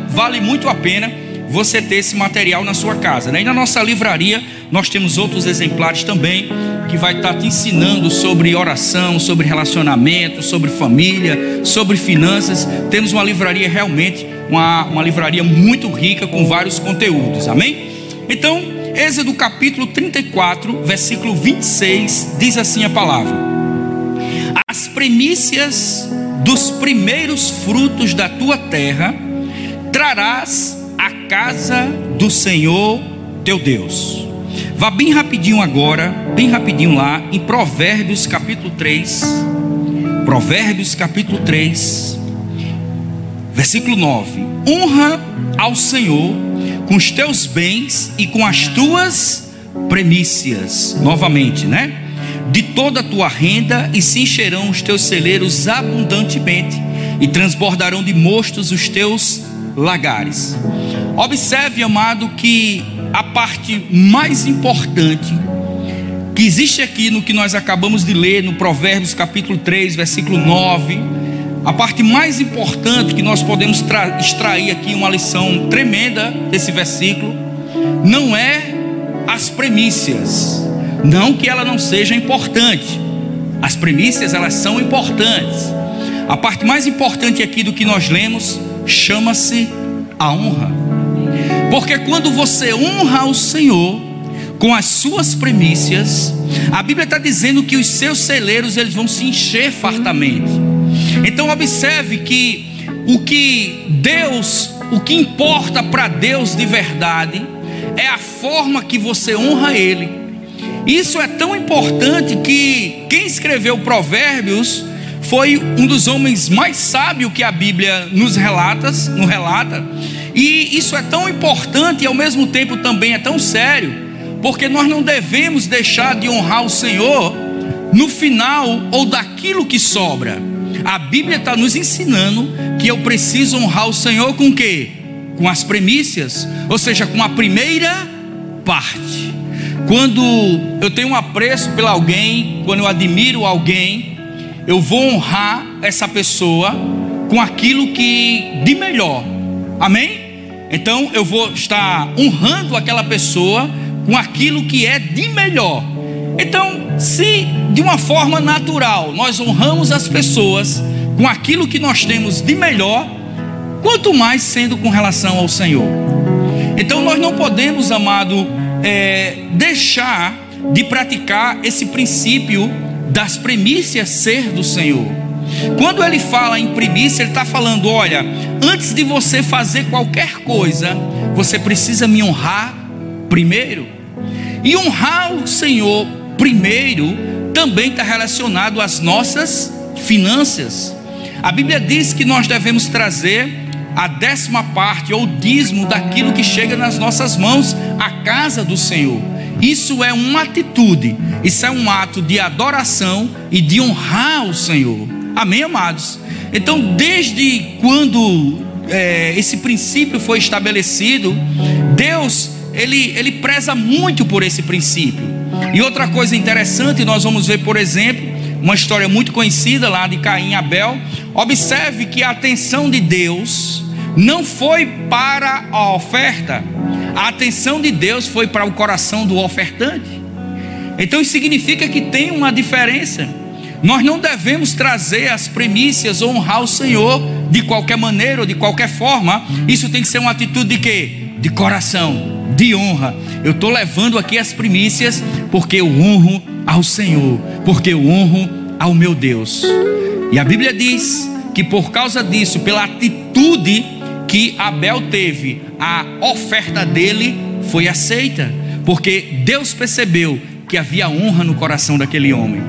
vale muito a pena você ter esse material na sua casa. Né? E na nossa livraria nós temos outros exemplares também que vai estar te ensinando sobre oração, sobre relacionamento, sobre família, sobre finanças. Temos uma livraria realmente, uma, uma livraria muito rica com vários conteúdos. Amém? Então, Êxodo capítulo 34, versículo 26, diz assim a palavra: As primícias dos primeiros frutos da tua terra trarás casa do Senhor teu Deus. Vá bem rapidinho agora, bem rapidinho lá em Provérbios capítulo 3. Provérbios capítulo 3, versículo 9: Honra ao Senhor com os teus bens e com as tuas premissas. Novamente, né? De toda a tua renda e se encherão os teus celeiros abundantemente e transbordarão de mostos os teus lagares. Observe, amado, que a parte mais importante que existe aqui no que nós acabamos de ler no Provérbios capítulo 3, versículo 9, a parte mais importante que nós podemos extrair aqui uma lição tremenda desse versículo não é as premissas, não que ela não seja importante. As premissas elas são importantes. A parte mais importante aqui do que nós lemos chama-se a honra. Porque quando você honra o Senhor com as suas premissas, a Bíblia está dizendo que os seus celeiros eles vão se encher fartamente. Então observe que o que Deus, o que importa para Deus de verdade é a forma que você honra Ele. Isso é tão importante que quem escreveu Provérbios foi um dos homens mais sábios que a Bíblia nos relata, nos relata. E isso é tão importante e ao mesmo tempo também é tão sério, porque nós não devemos deixar de honrar o Senhor no final ou daquilo que sobra. A Bíblia está nos ensinando que eu preciso honrar o Senhor com o quê? Com as premissas, ou seja, com a primeira parte. Quando eu tenho um apreço por alguém, quando eu admiro alguém, eu vou honrar essa pessoa com aquilo que de melhor. Amém? Então eu vou estar honrando aquela pessoa com aquilo que é de melhor. Então, se de uma forma natural nós honramos as pessoas com aquilo que nós temos de melhor, quanto mais sendo com relação ao Senhor. Então nós não podemos, amado, é, deixar de praticar esse princípio das primícias ser do Senhor. Quando ele fala em primícia, ele está falando: olha, antes de você fazer qualquer coisa, você precisa me honrar primeiro. E honrar o Senhor primeiro também está relacionado às nossas finanças. A Bíblia diz que nós devemos trazer a décima parte ou dízimo daquilo que chega nas nossas mãos à casa do Senhor. Isso é uma atitude, isso é um ato de adoração e de honrar o Senhor. Amém, amados? Então, desde quando é, esse princípio foi estabelecido, Deus ele, ele preza muito por esse princípio. E outra coisa interessante, nós vamos ver, por exemplo, uma história muito conhecida lá de Caim e Abel. Observe que a atenção de Deus não foi para a oferta, a atenção de Deus foi para o coração do ofertante. Então isso significa que tem uma diferença. Nós não devemos trazer as premissas ou honrar o Senhor de qualquer maneira ou de qualquer forma. Isso tem que ser uma atitude de quê? De coração, de honra. Eu estou levando aqui as primícias porque eu honro ao Senhor, porque eu honro ao meu Deus. E a Bíblia diz que por causa disso, pela atitude que Abel teve, a oferta dele foi aceita, porque Deus percebeu que havia honra no coração daquele homem.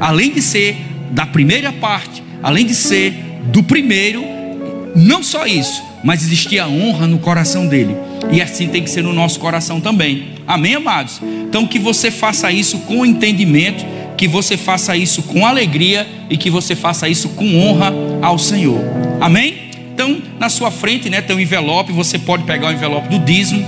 Além de ser da primeira parte, além de ser do primeiro, não só isso, mas existia honra no coração dele. E assim tem que ser no nosso coração também. Amém, amados? Então que você faça isso com entendimento, que você faça isso com alegria e que você faça isso com honra ao Senhor. Amém? Então, na sua frente, né, tem um envelope, você pode pegar o envelope do dízimo.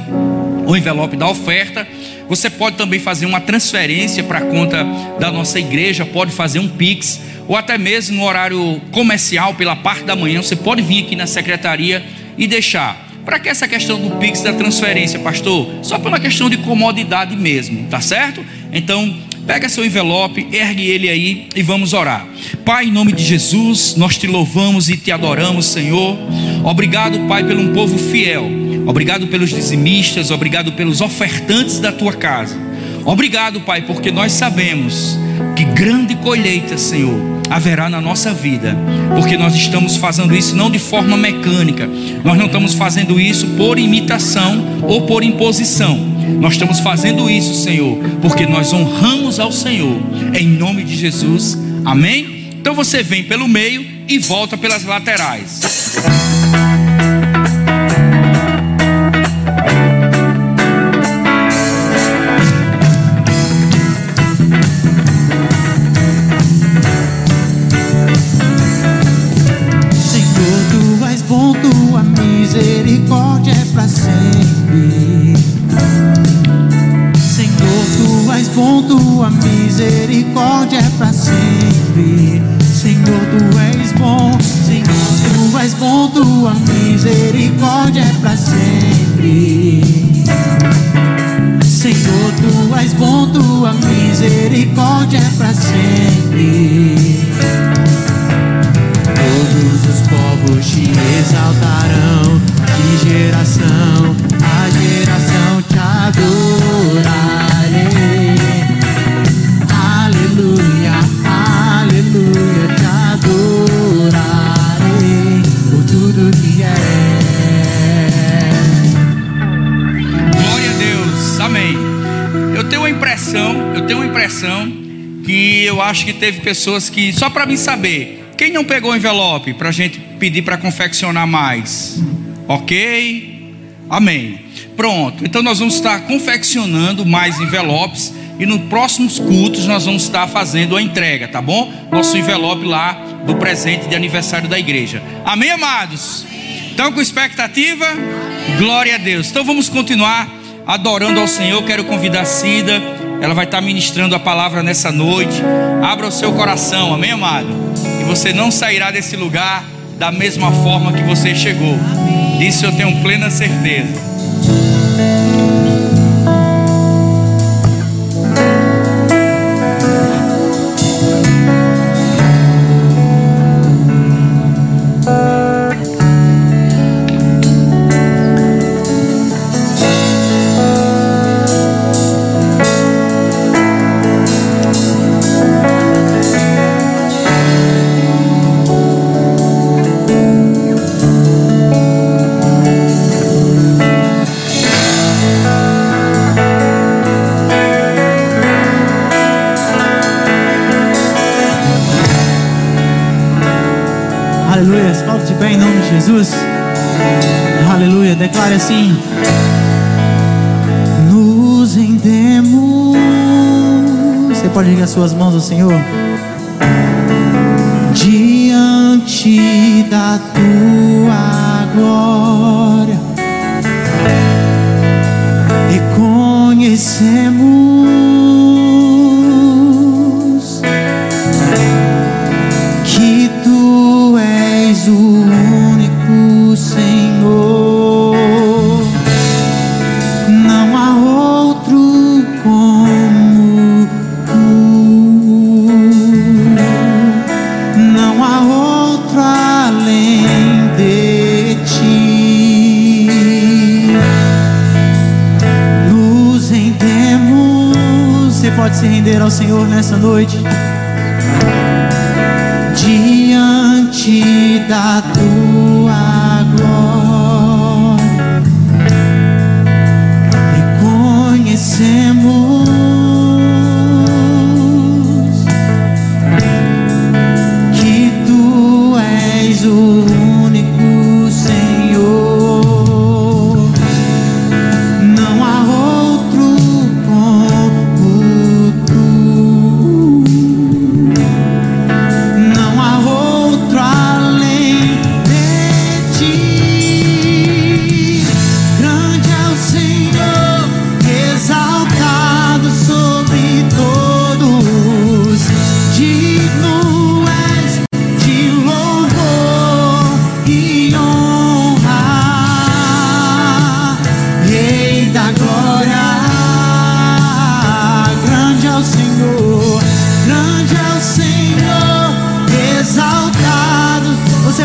o envelope da oferta. Você pode também fazer uma transferência para a conta da nossa igreja, pode fazer um Pix, ou até mesmo no horário comercial, pela parte da manhã, você pode vir aqui na secretaria e deixar. Para que essa questão do Pix da transferência, pastor? Só pela questão de comodidade mesmo, tá certo? Então, pega seu envelope, ergue ele aí e vamos orar. Pai, em nome de Jesus, nós te louvamos e te adoramos, Senhor. Obrigado, Pai, pelo um povo fiel. Obrigado pelos dizimistas, obrigado pelos ofertantes da tua casa. Obrigado, Pai, porque nós sabemos que grande colheita, Senhor, haverá na nossa vida, porque nós estamos fazendo isso não de forma mecânica, nós não estamos fazendo isso por imitação ou por imposição, nós estamos fazendo isso, Senhor, porque nós honramos ao Senhor, em nome de Jesus, amém? Então você vem pelo meio e volta pelas laterais. Pra sempre. Senhor, tu és bom, Senhor, tu és bom, tua misericórdia é pra sempre. Senhor, tu és bom, tua misericórdia é pra sempre. Acho que teve pessoas que, só para mim saber, quem não pegou o envelope para a gente pedir para confeccionar mais? Ok? Amém. Pronto, então nós vamos estar confeccionando mais envelopes e nos próximos cultos nós vamos estar fazendo a entrega, tá bom? Nosso envelope lá do presente de aniversário da igreja. Amém, amados? Estão com expectativa? Glória a Deus. Então vamos continuar adorando ao Senhor. Quero convidar Cida, ela vai estar ministrando a palavra nessa noite. Abra o seu coração, amém, amado? E você não sairá desse lugar da mesma forma que você chegou. Disso eu tenho plena certeza. Ligar suas mãos ao Senhor.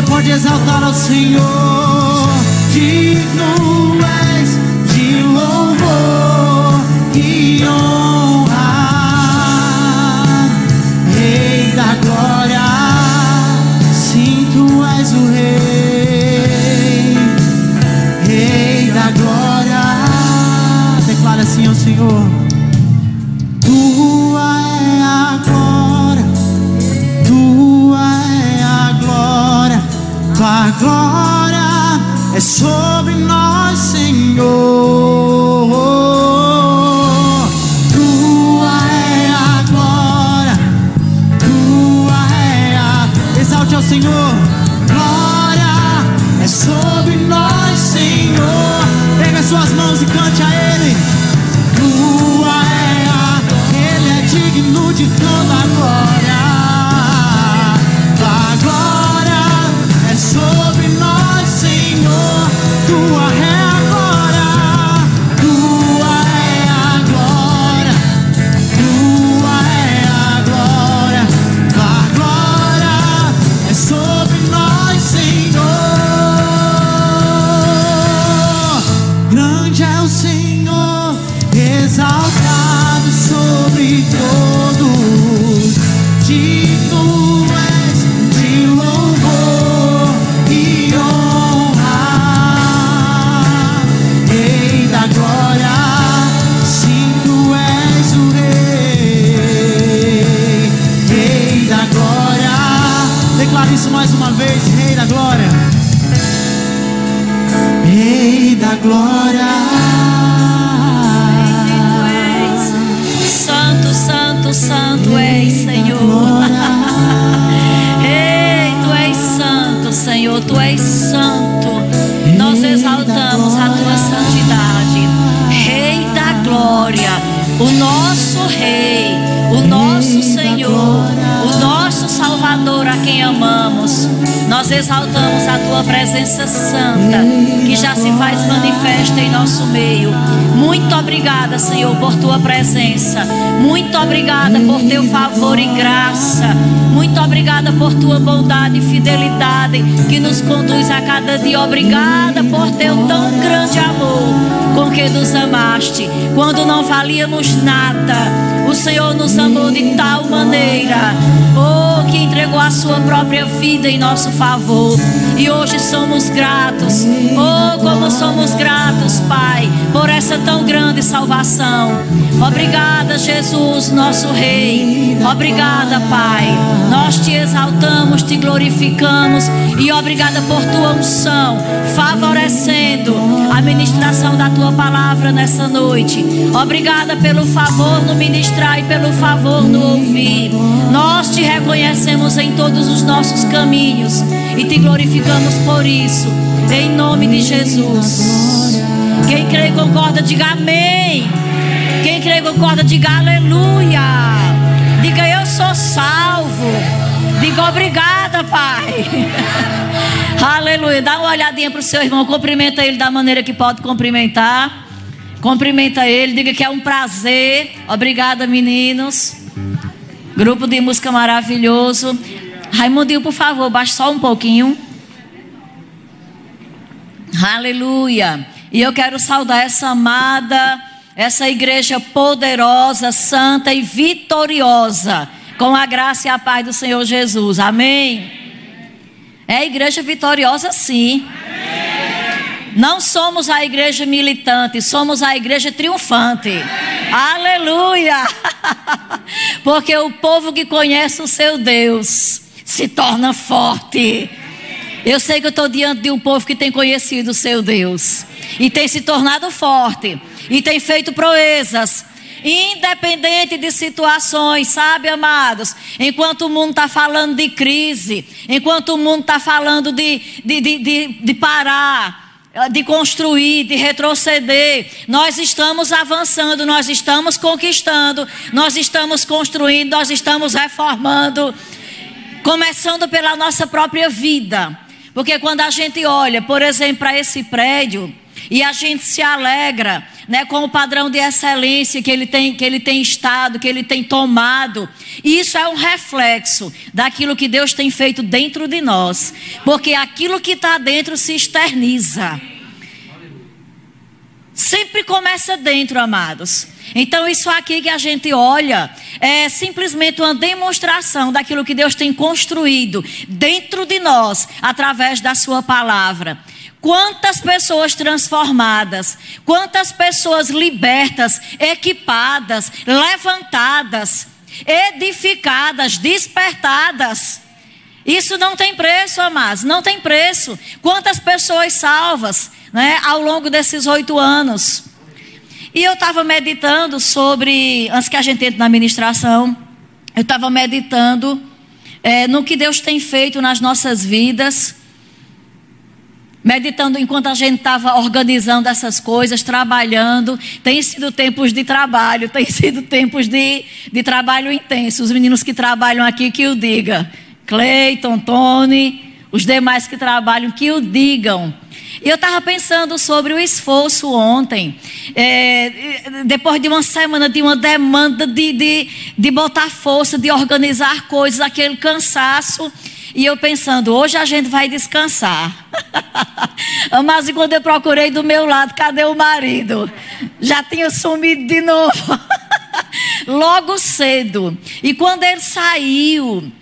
Pode exaltar ao Senhor. Digno és de louvor e honra. Rei da glória, sim, tu és o Rei. Rei da glória. Declara assim ao Senhor. Glória é sobre nós, Senhor. Tua é a glória, tua é a. Exalte ao Senhor. Glória é sobre nós, Senhor. Pega suas mãos e cante a Ele. Tua é a. Ele é digno de toda glória. Tua obrigada, Senhor, por tua presença. Muito obrigada por teu favor e graça. Muito obrigada por tua bondade e fidelidade que nos conduz a cada dia. Obrigada por teu tão grande amor com que nos amaste. Quando não valíamos nada, o Senhor nos amou de tal maneira. Oh, que entregou a sua própria vida em nosso favor. E hoje somos gratos. Oh, como somos gratos, Pai, por essa tão grande salvação. Obrigada, Jesus, nosso Rei. Obrigada, Pai. Nós te exaltamos, te glorificamos e obrigada por tua unção, favorecendo a ministração da tua palavra nessa noite. Obrigada pelo favor no ministrar e pelo favor no ouvir. Nós te reconhecemos em todos os nossos caminhos e te glorificamos por isso, em nome de Jesus. Quem crê e concorda, diga amém. Quem crê e concorda, diga aleluia. Diga eu sou salvo. Diga obrigada, Pai. <laughs> Aleluia. Dá uma olhadinha para o seu irmão, cumprimenta ele da maneira que pode cumprimentar. Cumprimenta ele, diga que é um prazer. Obrigada, meninos. Grupo de música maravilhoso. Raimundinho, por favor, baixe só um pouquinho. Aleluia. E eu quero saudar essa amada, essa igreja poderosa, santa e vitoriosa, com a graça e a paz do Senhor Jesus. Amém. É a igreja vitoriosa, sim. Não somos a igreja militante, somos a igreja triunfante. Aleluia! <laughs> Porque o povo que conhece o seu Deus se torna forte. Eu sei que eu estou diante de um povo que tem conhecido o seu Deus e tem se tornado forte e tem feito proezas. Independente de situações, sabe, amados? Enquanto o mundo está falando de crise, enquanto o mundo está falando de, de, de, de, de parar, de construir, de retroceder. Nós estamos avançando, nós estamos conquistando, nós estamos construindo, nós estamos reformando, começando pela nossa própria vida. Porque quando a gente olha, por exemplo, para esse prédio, E a gente se alegra, né, com o padrão de excelência que ele tem, que ele tem estado, que ele tem tomado. Isso é um reflexo daquilo que Deus tem feito dentro de nós, porque aquilo que está dentro se externiza. Sempre começa dentro, amados. Então, isso aqui que a gente olha é simplesmente uma demonstração daquilo que Deus tem construído dentro de nós, através da Sua palavra. Quantas pessoas transformadas, quantas pessoas libertas, equipadas, levantadas, edificadas, despertadas. Isso não tem preço, amados, não tem preço. Quantas pessoas salvas né, ao longo desses oito anos. E eu estava meditando sobre, antes que a gente entre na ministração, eu estava meditando é, no que Deus tem feito nas nossas vidas meditando enquanto a gente estava organizando essas coisas, trabalhando. Tem sido tempos de trabalho, <laughs> tem sido tempos de, de trabalho intenso. Os meninos que trabalham aqui, que o diga. Cleiton, Tony, os demais que trabalham, que o digam. E eu estava pensando sobre o esforço ontem, é, depois de uma semana de uma demanda de, de, de botar força, de organizar coisas, aquele cansaço. E eu pensando, hoje a gente vai descansar. <laughs> Mas quando eu procurei do meu lado, cadê o marido? Já tinha sumido de novo. <laughs> Logo cedo. E quando ele saiu,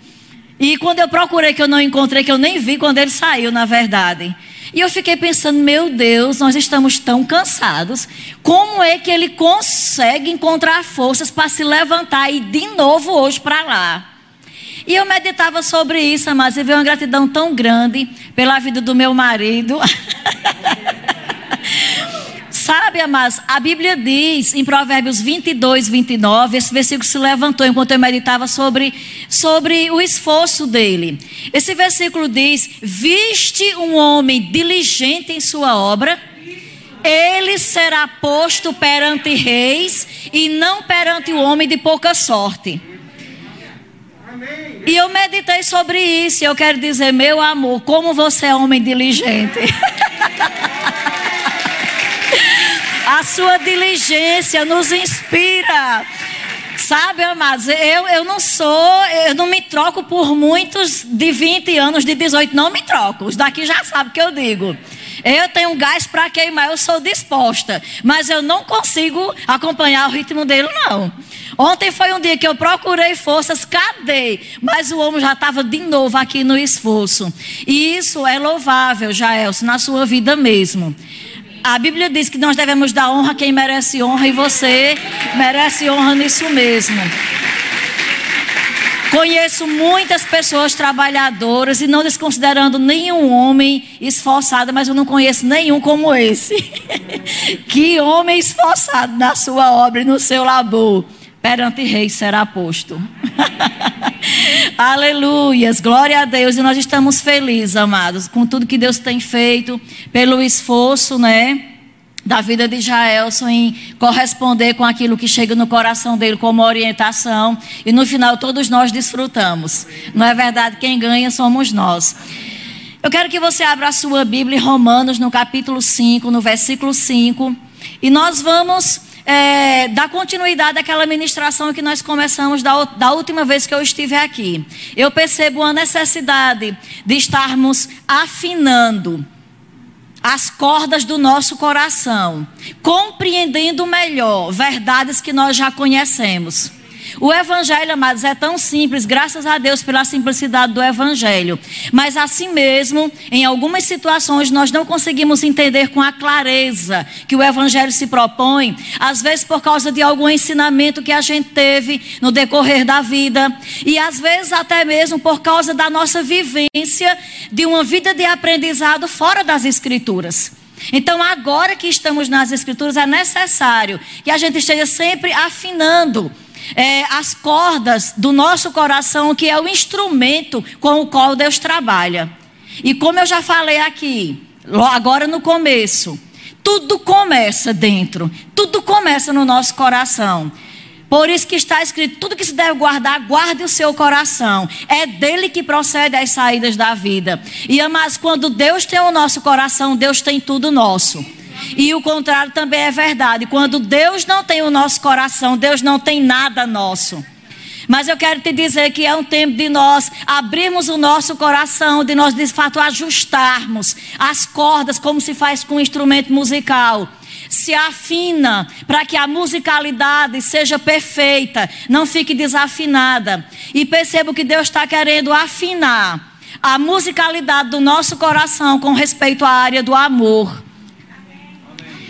e quando eu procurei que eu não encontrei, que eu nem vi quando ele saiu, na verdade. E eu fiquei pensando, meu Deus, nós estamos tão cansados. Como é que ele consegue encontrar forças para se levantar e de novo hoje para lá? E eu meditava sobre isso, mas e veio uma gratidão tão grande pela vida do meu marido. <laughs> Sabe, amados, a Bíblia diz em Provérbios 22, 29, esse versículo se levantou enquanto eu meditava sobre, sobre o esforço dele. Esse versículo diz: Viste um homem diligente em sua obra, ele será posto perante reis e não perante o homem de pouca sorte. E eu meditei sobre isso. Eu quero dizer, meu amor, como você é homem diligente. <laughs> A sua diligência nos inspira. Sabe, amados, eu, eu não sou, eu não me troco por muitos de 20 anos, de 18, não me troco. Os daqui já sabem o que eu digo. Eu tenho gás para queimar, eu sou disposta. Mas eu não consigo acompanhar o ritmo dele, não. Ontem foi um dia que eu procurei forças, cadê? Mas o homem já estava de novo aqui no esforço. E isso é louvável, Jaelson, na sua vida mesmo. A Bíblia diz que nós devemos dar honra a quem merece honra e você merece honra nisso mesmo. Conheço muitas pessoas trabalhadoras e não desconsiderando nenhum homem esforçado, mas eu não conheço nenhum como esse. <laughs> que homem esforçado na sua obra e no seu labor perante rei será posto. <laughs> Aleluias, glória a Deus. E nós estamos felizes, amados, com tudo que Deus tem feito, pelo esforço, né? Da vida de Jaelson em corresponder com aquilo que chega no coração dele como orientação. E no final todos nós desfrutamos. Não é verdade? Quem ganha somos nós. Eu quero que você abra a sua Bíblia em Romanos, no capítulo 5, no versículo 5. E nós vamos é, dar continuidade àquela ministração que nós começamos da, da última vez que eu estive aqui. Eu percebo a necessidade de estarmos afinando as cordas do nosso coração, compreendendo melhor verdades que nós já conhecemos. O Evangelho, amados, é tão simples, graças a Deus pela simplicidade do Evangelho. Mas assim mesmo, em algumas situações, nós não conseguimos entender com a clareza que o Evangelho se propõe, às vezes por causa de algum ensinamento que a gente teve no decorrer da vida, e às vezes até mesmo por causa da nossa vivência de uma vida de aprendizado fora das Escrituras. Então, agora que estamos nas Escrituras, é necessário que a gente esteja sempre afinando é, as cordas do nosso coração, que é o instrumento com o qual Deus trabalha. E como eu já falei aqui, agora no começo, tudo começa dentro, tudo começa no nosso coração. Por isso que está escrito: tudo que se deve guardar, guarde o seu coração. É dele que procede as saídas da vida. E amados, quando Deus tem o nosso coração, Deus tem tudo nosso. E o contrário também é verdade. Quando Deus não tem o nosso coração, Deus não tem nada nosso. Mas eu quero te dizer que é um tempo de nós abrirmos o nosso coração, de nós de fato ajustarmos as cordas, como se faz com um instrumento musical. Se afina para que a musicalidade seja perfeita, não fique desafinada. E perceba que Deus está querendo afinar a musicalidade do nosso coração com respeito à área do amor.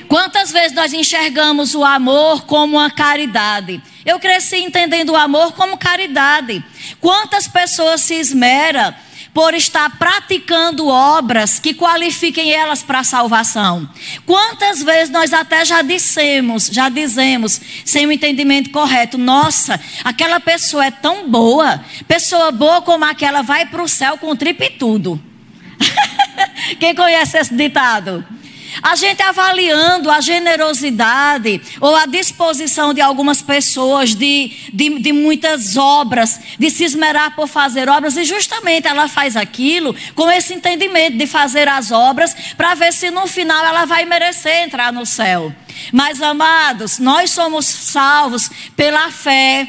Quantas vezes nós enxergamos o amor como uma caridade? Eu cresci entendendo o amor como caridade. Quantas pessoas se esmeram por estar praticando obras que qualifiquem elas para a salvação. Quantas vezes nós até já dissemos, já dizemos, sem o entendimento correto, nossa, aquela pessoa é tão boa, pessoa boa como aquela vai para o céu com tripa e tudo. <laughs> Quem conhece esse ditado? A gente avaliando a generosidade ou a disposição de algumas pessoas de, de, de, muitas obras, de se esmerar por fazer obras, e justamente ela faz aquilo com esse entendimento de fazer as obras para ver se no final ela vai merecer entrar no céu. Mas, amados, nós somos salvos pela fé.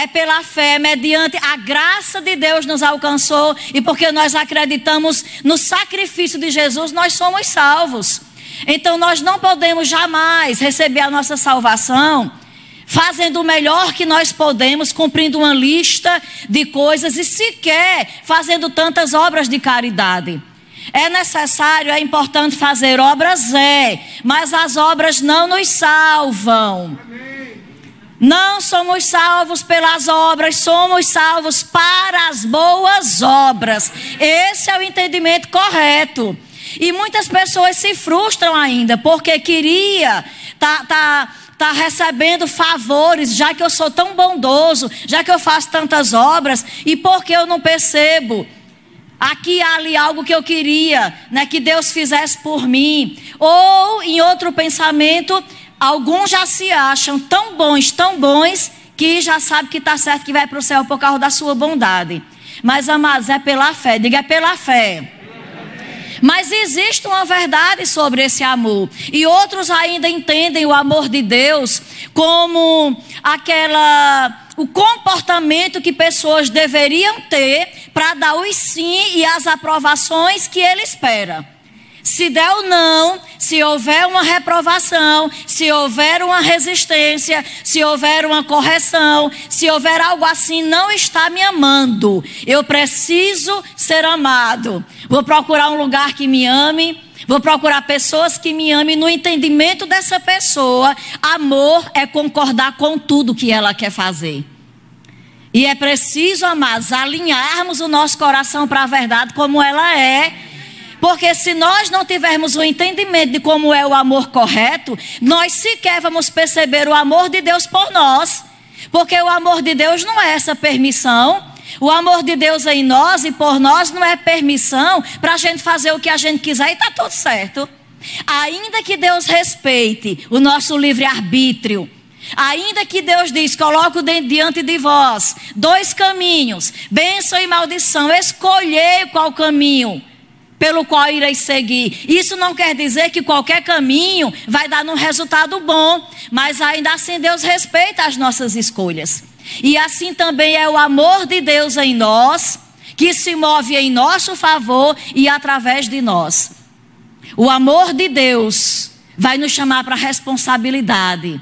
É pela fé, mediante a graça de Deus nos alcançou e porque nós acreditamos no sacrifício de Jesus, nós somos salvos. Então nós não podemos jamais receber a nossa salvação fazendo o melhor que nós podemos, cumprindo uma lista de coisas e sequer fazendo tantas obras de caridade. É necessário, é importante fazer obras, é, mas as obras não nos salvam. Não somos salvos pelas obras, somos salvos para as boas obras. Esse é o entendimento correto. E muitas pessoas se frustram ainda porque queria tá, tá, tá recebendo favores, já que eu sou tão bondoso, já que eu faço tantas obras, e porque eu não percebo aqui há ali algo que eu queria, né, que Deus fizesse por mim. Ou em outro pensamento, Alguns já se acham tão bons, tão bons, que já sabe que está certo que vai para o céu por causa da sua bondade. Mas, amados, é pela fé. Diga, é pela fé. Mas existe uma verdade sobre esse amor. E outros ainda entendem o amor de Deus como aquela o comportamento que pessoas deveriam ter para dar os sim e as aprovações que ele espera. Se der ou não, se houver uma reprovação, se houver uma resistência, se houver uma correção, se houver algo assim, não está me amando. Eu preciso ser amado. Vou procurar um lugar que me ame. Vou procurar pessoas que me amem no entendimento dessa pessoa. Amor é concordar com tudo que ela quer fazer. E é preciso, amados, alinharmos o nosso coração para a verdade como ela é porque se nós não tivermos o entendimento de como é o amor correto, nós sequer vamos perceber o amor de Deus por nós. Porque o amor de Deus não é essa permissão. O amor de Deus em nós e por nós não é permissão para a gente fazer o que a gente quiser e está tudo certo. Ainda que Deus respeite o nosso livre-arbítrio, ainda que Deus diz: coloco diante de vós dois caminhos, bênção e maldição, escolhei qual caminho pelo qual ireis seguir. Isso não quer dizer que qualquer caminho vai dar um resultado bom, mas ainda assim Deus respeita as nossas escolhas. E assim também é o amor de Deus em nós, que se move em nosso favor e através de nós. O amor de Deus vai nos chamar para responsabilidade.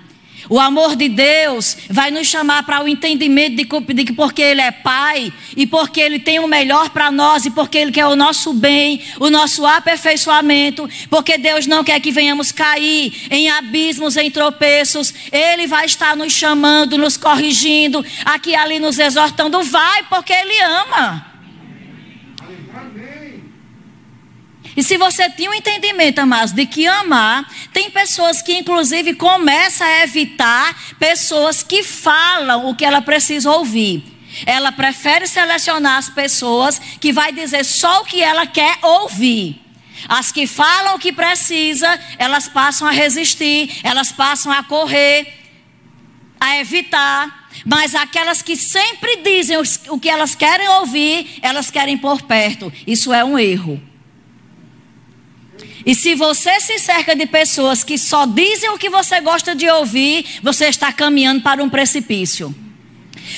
O amor de Deus vai nos chamar para o entendimento de que porque Ele é Pai e porque Ele tem o melhor para nós e porque Ele quer o nosso bem, o nosso aperfeiçoamento, porque Deus não quer que venhamos cair em abismos, em tropeços. Ele vai estar nos chamando, nos corrigindo, aqui ali nos exortando. Vai porque Ele ama. E se você tinha um entendimento, amados, de que amar, tem pessoas que inclusive começam a evitar pessoas que falam o que ela precisa ouvir. Ela prefere selecionar as pessoas que vai dizer só o que ela quer ouvir. As que falam o que precisa, elas passam a resistir, elas passam a correr, a evitar. Mas aquelas que sempre dizem o que elas querem ouvir, elas querem por perto. Isso é um erro. E se você se cerca de pessoas que só dizem o que você gosta de ouvir, você está caminhando para um precipício.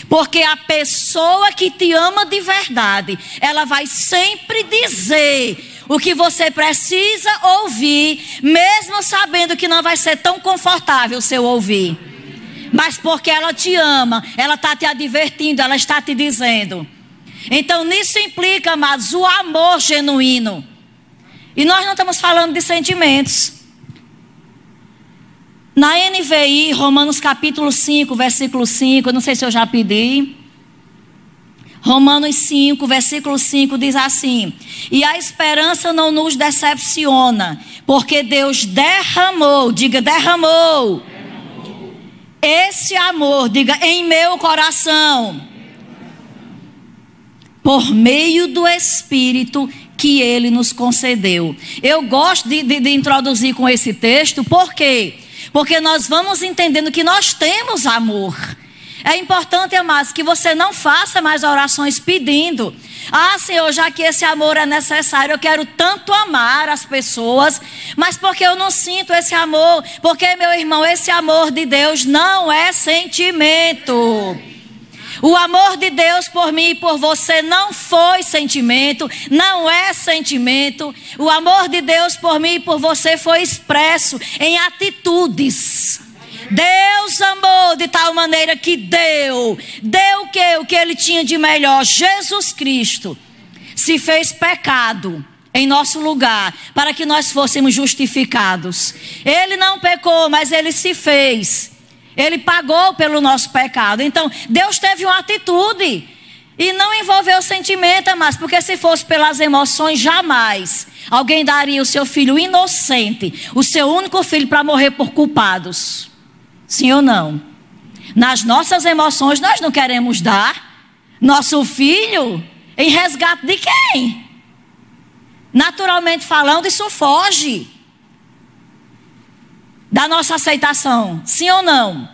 Porque a pessoa que te ama de verdade, ela vai sempre dizer o que você precisa ouvir, mesmo sabendo que não vai ser tão confortável seu ouvir. Mas porque ela te ama, ela está te advertindo, ela está te dizendo. Então nisso implica, amados, o amor genuíno. E nós não estamos falando de sentimentos. Na NVI, Romanos capítulo 5, versículo 5, não sei se eu já pedi. Romanos 5, versículo 5 diz assim: E a esperança não nos decepciona, porque Deus derramou, diga derramou, derramou. esse amor, diga em meu coração, por meio do Espírito que ele nos concedeu. Eu gosto de, de, de introduzir com esse texto, por quê? Porque nós vamos entendendo que nós temos amor. É importante, amados, que você não faça mais orações pedindo. Ah, Senhor, já que esse amor é necessário, eu quero tanto amar as pessoas, mas porque eu não sinto esse amor? Porque, meu irmão, esse amor de Deus não é sentimento. O amor de Deus por mim e por você não foi sentimento, não é sentimento. O amor de Deus por mim e por você foi expresso em atitudes. Deus amou de tal maneira que deu, deu o que? O que ele tinha de melhor? Jesus Cristo se fez pecado em nosso lugar, para que nós fôssemos justificados. Ele não pecou, mas ele se fez. Ele pagou pelo nosso pecado. Então, Deus teve uma atitude. E não envolveu sentimento, mas porque se fosse pelas emoções, jamais alguém daria o seu filho inocente, o seu único filho, para morrer por culpados. Sim ou não? Nas nossas emoções, nós não queremos dar nosso filho em resgate de quem? Naturalmente falando, isso foge da nossa aceitação, sim ou não?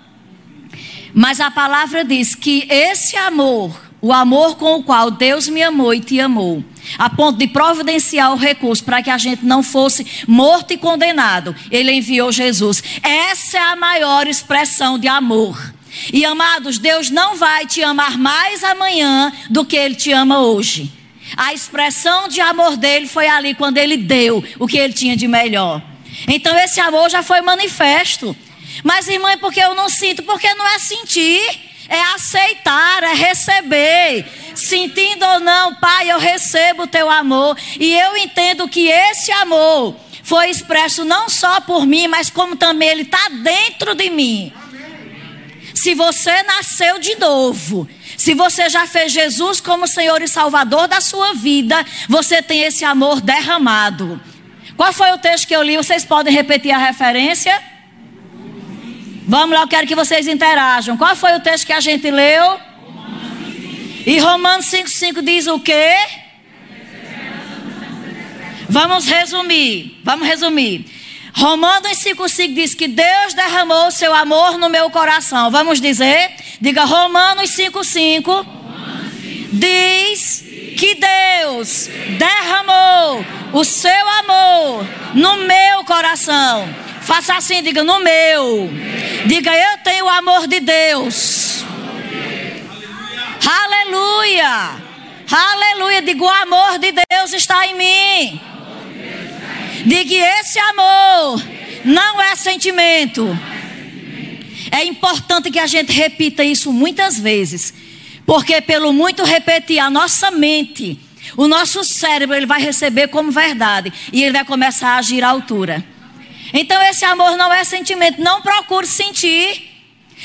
Mas a palavra diz que esse amor, o amor com o qual Deus me amou e te amou, a ponto de providenciar o recurso para que a gente não fosse morto e condenado, ele enviou Jesus. Essa é a maior expressão de amor. E amados, Deus não vai te amar mais amanhã do que ele te ama hoje. A expressão de amor dele foi ali quando ele deu o que ele tinha de melhor. Então esse amor já foi manifesto. Mas, irmã, é porque eu não sinto? Porque não é sentir, é aceitar, é receber. Sentindo ou não, Pai, eu recebo o teu amor. E eu entendo que esse amor foi expresso não só por mim, mas como também ele está dentro de mim. Se você nasceu de novo, se você já fez Jesus como Senhor e Salvador da sua vida, você tem esse amor derramado. Qual foi o texto que eu li? Vocês podem repetir a referência? Vamos lá, eu quero que vocês interajam. Qual foi o texto que a gente leu? E Romanos 5,5 diz o quê? Vamos resumir. Vamos resumir. Romanos 5,5 diz que Deus derramou seu amor no meu coração. Vamos dizer? Diga Romanos 5,5 diz que Deus derramou o seu amor no meu coração. Faça assim, diga no meu. Diga eu tenho o amor de Deus. Aleluia. Aleluia. Diga o amor de Deus está em mim. Diga esse amor não é sentimento. É importante que a gente repita isso muitas vezes. Porque pelo muito repetir, a nossa mente, o nosso cérebro, ele vai receber como verdade. E ele vai começar a agir à altura. Então esse amor não é sentimento. Não procure sentir.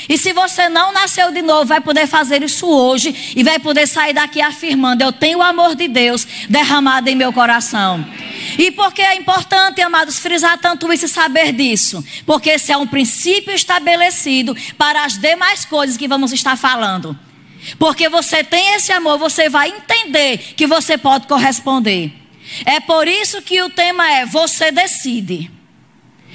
E se você não nasceu de novo, vai poder fazer isso hoje. E vai poder sair daqui afirmando: Eu tenho o amor de Deus derramado em meu coração. E por que é importante, amados, frisar tanto isso e saber disso? Porque esse é um princípio estabelecido para as demais coisas que vamos estar falando. Porque você tem esse amor, você vai entender que você pode corresponder. É por isso que o tema é você decide.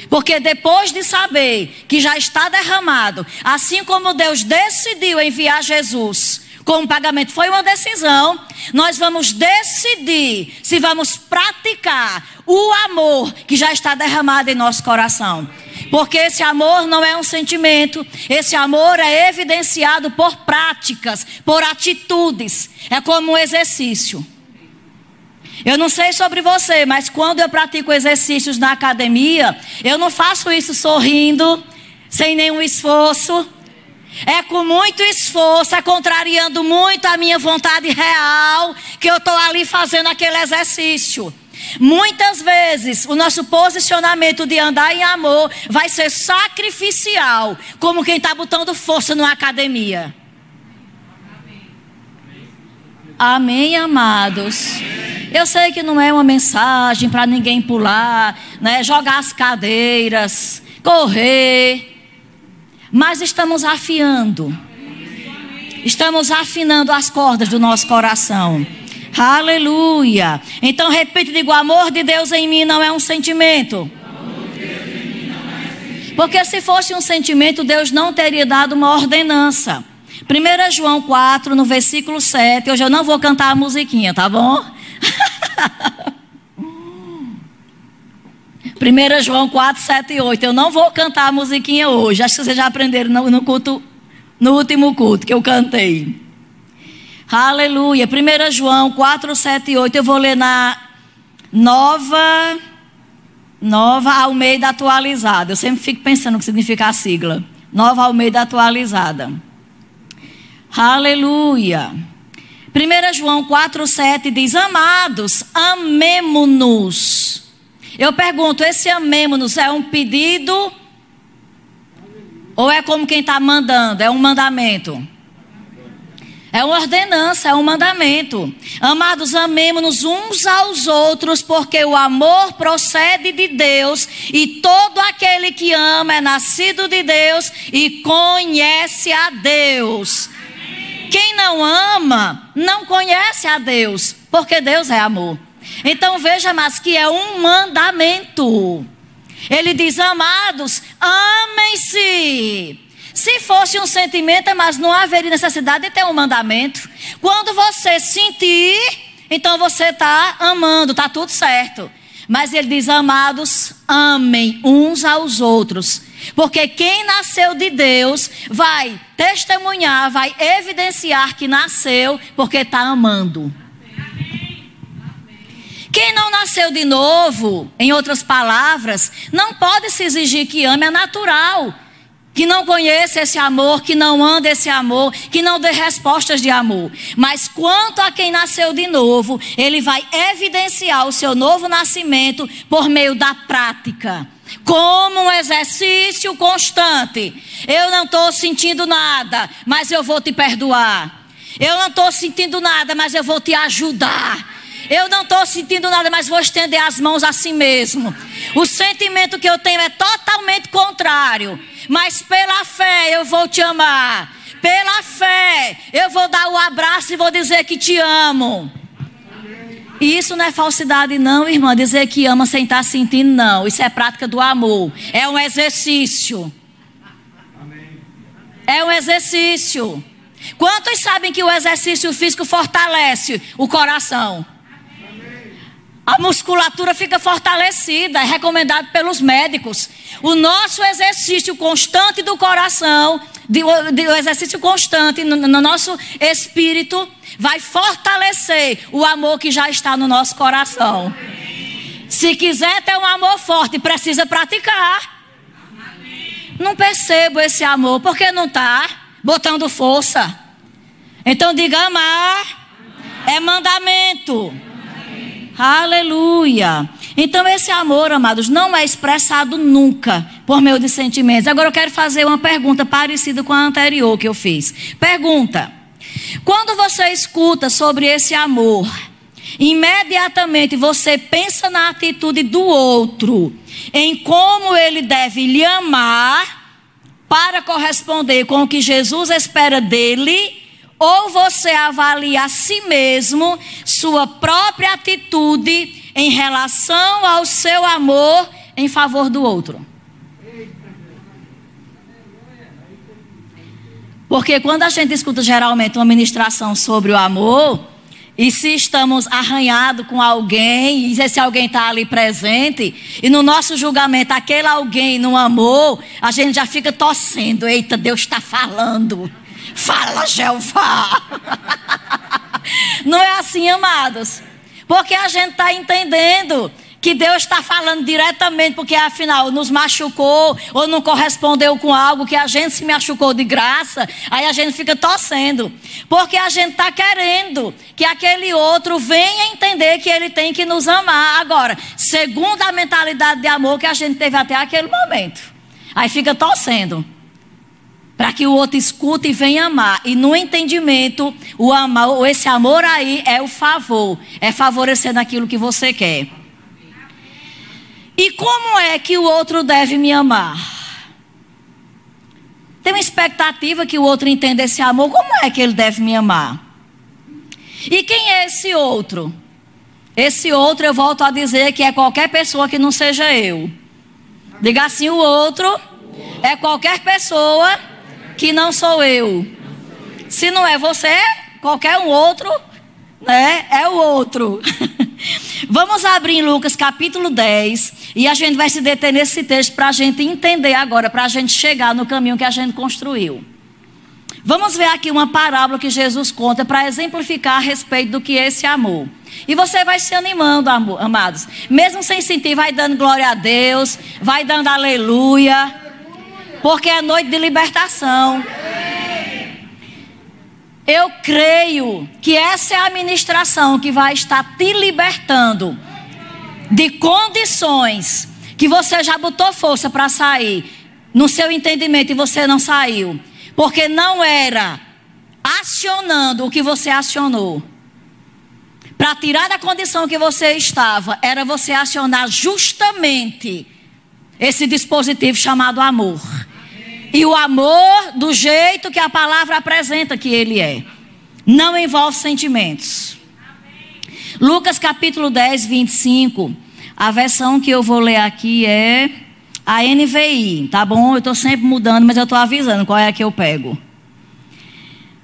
Porque depois de saber que já está derramado, assim como Deus decidiu enviar Jesus como pagamento. Foi uma decisão. Nós vamos decidir se vamos praticar o amor que já está derramado em nosso coração. Porque esse amor não é um sentimento, esse amor é evidenciado por práticas, por atitudes. É como um exercício. Eu não sei sobre você, mas quando eu pratico exercícios na academia, eu não faço isso sorrindo, sem nenhum esforço. É com muito esforço, é contrariando muito a minha vontade real, que eu estou ali fazendo aquele exercício. Muitas vezes o nosso posicionamento de andar em amor vai ser sacrificial, como quem está botando força numa academia. Amém, amados. Eu sei que não é uma mensagem para ninguém pular, né, jogar as cadeiras, correr, mas estamos afiando. Estamos afinando as cordas do nosso coração. Aleluia. Então repite, digo, o amor de Deus em mim não é um sentimento. Porque se fosse um sentimento, Deus não teria dado uma ordenança. 1 João 4, no versículo 7. Hoje eu não vou cantar a musiquinha, tá bom? <laughs> 1 João 4, 7 e 8. Eu não vou cantar a musiquinha hoje. Acho que vocês já aprenderam no, no culto, no último culto que eu cantei. Aleluia. 1 João 4, 7 e 8. Eu vou ler na nova. Nova Almeida atualizada. Eu sempre fico pensando o que significa a sigla. Nova Almeida atualizada. Aleluia. 1 João 4, 7 diz: Amados, amemo-nos. Eu pergunto: esse amemo-nos é um pedido? Ou é como quem está mandando? É um mandamento? É uma ordenança, é um mandamento. Amados, amemos-nos uns aos outros, porque o amor procede de Deus, e todo aquele que ama é nascido de Deus e conhece a Deus. Quem não ama, não conhece a Deus, porque Deus é amor. Então veja, mas que é um mandamento. Ele diz: Amados, amem-se. Se fosse um sentimento, mas não haveria necessidade de ter um mandamento. Quando você sentir, então você está amando, está tudo certo. Mas ele diz: Amados, amem uns aos outros. Porque quem nasceu de Deus vai testemunhar, vai evidenciar que nasceu porque está amando. Quem não nasceu de novo, em outras palavras, não pode se exigir que ame, é natural. Que não conheça esse amor, que não anda esse amor, que não dê respostas de amor. Mas quanto a quem nasceu de novo, ele vai evidenciar o seu novo nascimento por meio da prática como um exercício constante. Eu não estou sentindo nada, mas eu vou te perdoar. Eu não estou sentindo nada, mas eu vou te ajudar. Eu não estou sentindo nada, mas vou estender as mãos a si mesmo. O sentimento que eu tenho é totalmente contrário. Mas pela fé eu vou te amar. Pela fé eu vou dar o um abraço e vou dizer que te amo. E isso não é falsidade, não, irmã. Dizer que ama sem estar sentindo, não. Isso é prática do amor. É um exercício. É um exercício. Quantos sabem que o exercício físico fortalece o coração? A musculatura fica fortalecida, é recomendado pelos médicos. O nosso exercício constante do coração, de, de, o exercício constante no, no nosso espírito, vai fortalecer o amor que já está no nosso coração. Se quiser ter um amor forte, precisa praticar. Não percebo esse amor, porque não está botando força. Então diga amar é mandamento. Aleluia. Então esse amor, amados, não é expressado nunca por meio de sentimentos. Agora eu quero fazer uma pergunta parecida com a anterior que eu fiz. Pergunta: quando você escuta sobre esse amor, imediatamente você pensa na atitude do outro, em como ele deve lhe amar para corresponder com o que Jesus espera dele, ou você avalia a si mesmo, sua própria atitude em relação ao seu amor em favor do outro. Porque quando a gente escuta geralmente uma ministração sobre o amor, e se estamos arranhados com alguém, e se alguém está ali presente, e no nosso julgamento aquele alguém não amou, a gente já fica torcendo. Eita, Deus está falando. Fala, Jeová. <laughs> Não é assim, amados. Porque a gente está entendendo que Deus está falando diretamente, porque afinal nos machucou ou não correspondeu com algo que a gente se machucou de graça, aí a gente fica torcendo, porque a gente está querendo que aquele outro venha entender que ele tem que nos amar. Agora, segundo a mentalidade de amor que a gente teve até aquele momento, aí fica torcendo. Para que o outro escute e venha amar. E no entendimento, o amor, esse amor aí é o favor. É favorecer naquilo que você quer. E como é que o outro deve me amar? Tem uma expectativa que o outro entenda esse amor, como é que ele deve me amar? E quem é esse outro? Esse outro, eu volto a dizer que é qualquer pessoa que não seja eu. Diga assim: o outro é qualquer pessoa que não sou eu. Se não é você, qualquer um outro, né? É o outro. <laughs> Vamos abrir em Lucas capítulo 10 e a gente vai se deter nesse texto para a gente entender agora, para a gente chegar no caminho que a gente construiu. Vamos ver aqui uma parábola que Jesus conta para exemplificar a respeito do que é esse amor. E você vai se animando, amados. Mesmo sem sentir, vai dando glória a Deus, vai dando aleluia, porque é noite de libertação. Eu creio que essa é a administração que vai estar te libertando de condições que você já botou força para sair no seu entendimento e você não saiu, porque não era acionando o que você acionou. Para tirar da condição que você estava, era você acionar justamente esse dispositivo chamado amor. E o amor, do jeito que a palavra apresenta que ele é, não envolve sentimentos. Lucas capítulo 10, 25. A versão que eu vou ler aqui é a NVI, tá bom? Eu estou sempre mudando, mas eu estou avisando qual é a que eu pego.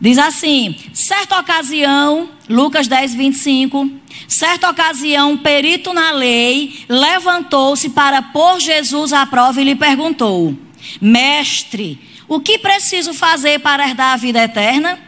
Diz assim: certa ocasião, Lucas 10, 25. Certa ocasião, um perito na lei levantou-se para pôr Jesus à prova e lhe perguntou: Mestre, o que preciso fazer para herdar a vida eterna?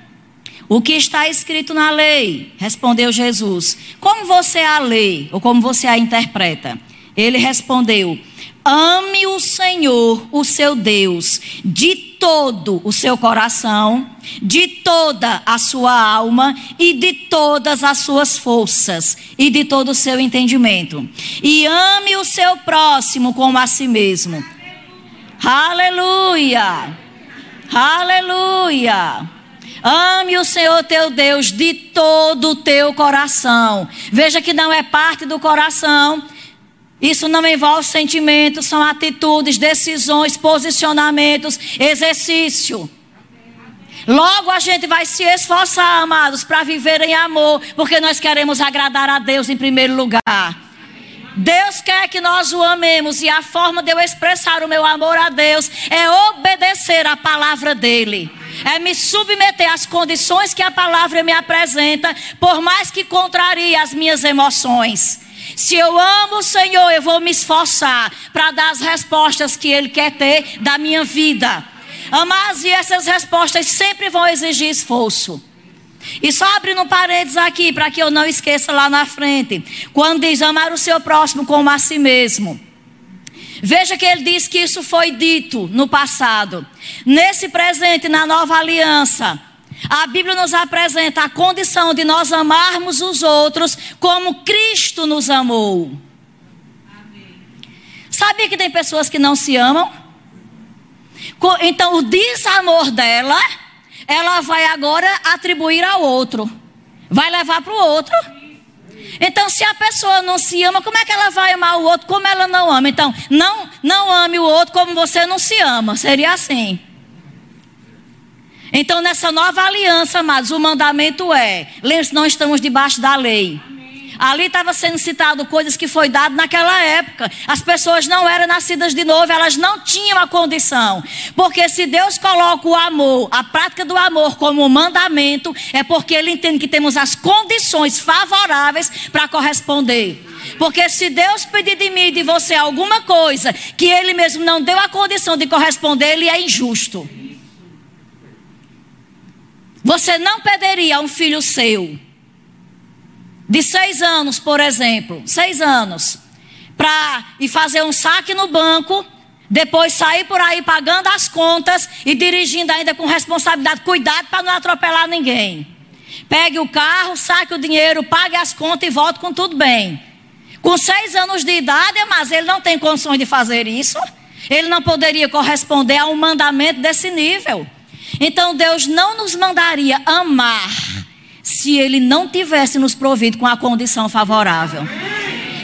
O que está escrito na lei? Respondeu Jesus. Como você a lê ou como você a interpreta? Ele respondeu: Ame o Senhor, o seu Deus, de todo o seu coração, de toda a sua alma e de todas as suas forças e de todo o seu entendimento. E ame o seu próximo como a si mesmo. Aleluia! Aleluia! Ame o Senhor teu Deus de todo o teu coração. Veja que não é parte do coração. Isso não envolve sentimentos, são atitudes, decisões, posicionamentos, exercício. Logo a gente vai se esforçar, amados, para viver em amor, porque nós queremos agradar a Deus em primeiro lugar. Deus quer que nós o amemos e a forma de eu expressar o meu amor a Deus é obedecer a palavra dele. É me submeter às condições que a palavra me apresenta, por mais que contrarie as minhas emoções. Se eu amo o Senhor, eu vou me esforçar para dar as respostas que Ele quer ter da minha vida. Amados, e essas respostas sempre vão exigir esforço. E só abrindo um parênteses aqui, para que eu não esqueça lá na frente. Quando diz amar o seu próximo como a si mesmo. Veja que ele diz que isso foi dito no passado. Nesse presente, na nova aliança, a Bíblia nos apresenta a condição de nós amarmos os outros como Cristo nos amou. Sabia que tem pessoas que não se amam? Então, o desamor dela ela vai agora atribuir ao outro. Vai levar para o outro. Então, se a pessoa não se ama, como é que ela vai amar o outro como ela não ama? Então, não, não ame o outro como você não se ama. Seria assim. Então, nessa nova aliança, amados, o mandamento é: lembre-se, não estamos debaixo da lei. Ali estava sendo citado coisas que foi dado naquela época. As pessoas não eram nascidas de novo, elas não tinham a condição. Porque se Deus coloca o amor, a prática do amor como um mandamento, é porque ele entende que temos as condições favoráveis para corresponder. Porque se Deus pedir de mim e de você alguma coisa que ele mesmo não deu a condição de corresponder, ele é injusto. Você não pediria a um filho seu, de seis anos, por exemplo, seis anos, para ir fazer um saque no banco, depois sair por aí pagando as contas e dirigindo ainda com responsabilidade, cuidado para não atropelar ninguém. Pegue o carro, saque o dinheiro, pague as contas e volte com tudo bem. Com seis anos de idade, mas ele não tem condições de fazer isso. Ele não poderia corresponder a um mandamento desse nível. Então Deus não nos mandaria amar se Ele não tivesse nos provido com a condição favorável.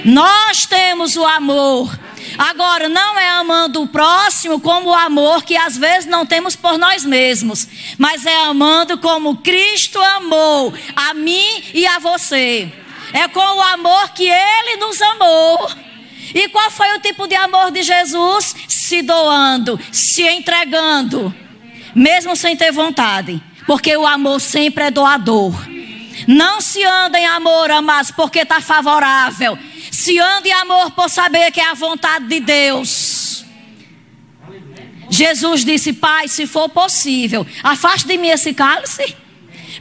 Nós temos o amor. Agora, não é amando o próximo como o amor que às vezes não temos por nós mesmos, mas é amando como Cristo amou a mim e a você. É com o amor que Ele nos amou. E qual foi o tipo de amor de Jesus? Se doando, se entregando mesmo sem ter vontade, porque o amor sempre é doador. Não se anda em amor, amados, porque está favorável. Se anda em amor por saber que é a vontade de Deus. Jesus disse: Pai, se for possível, afaste de mim esse cálice.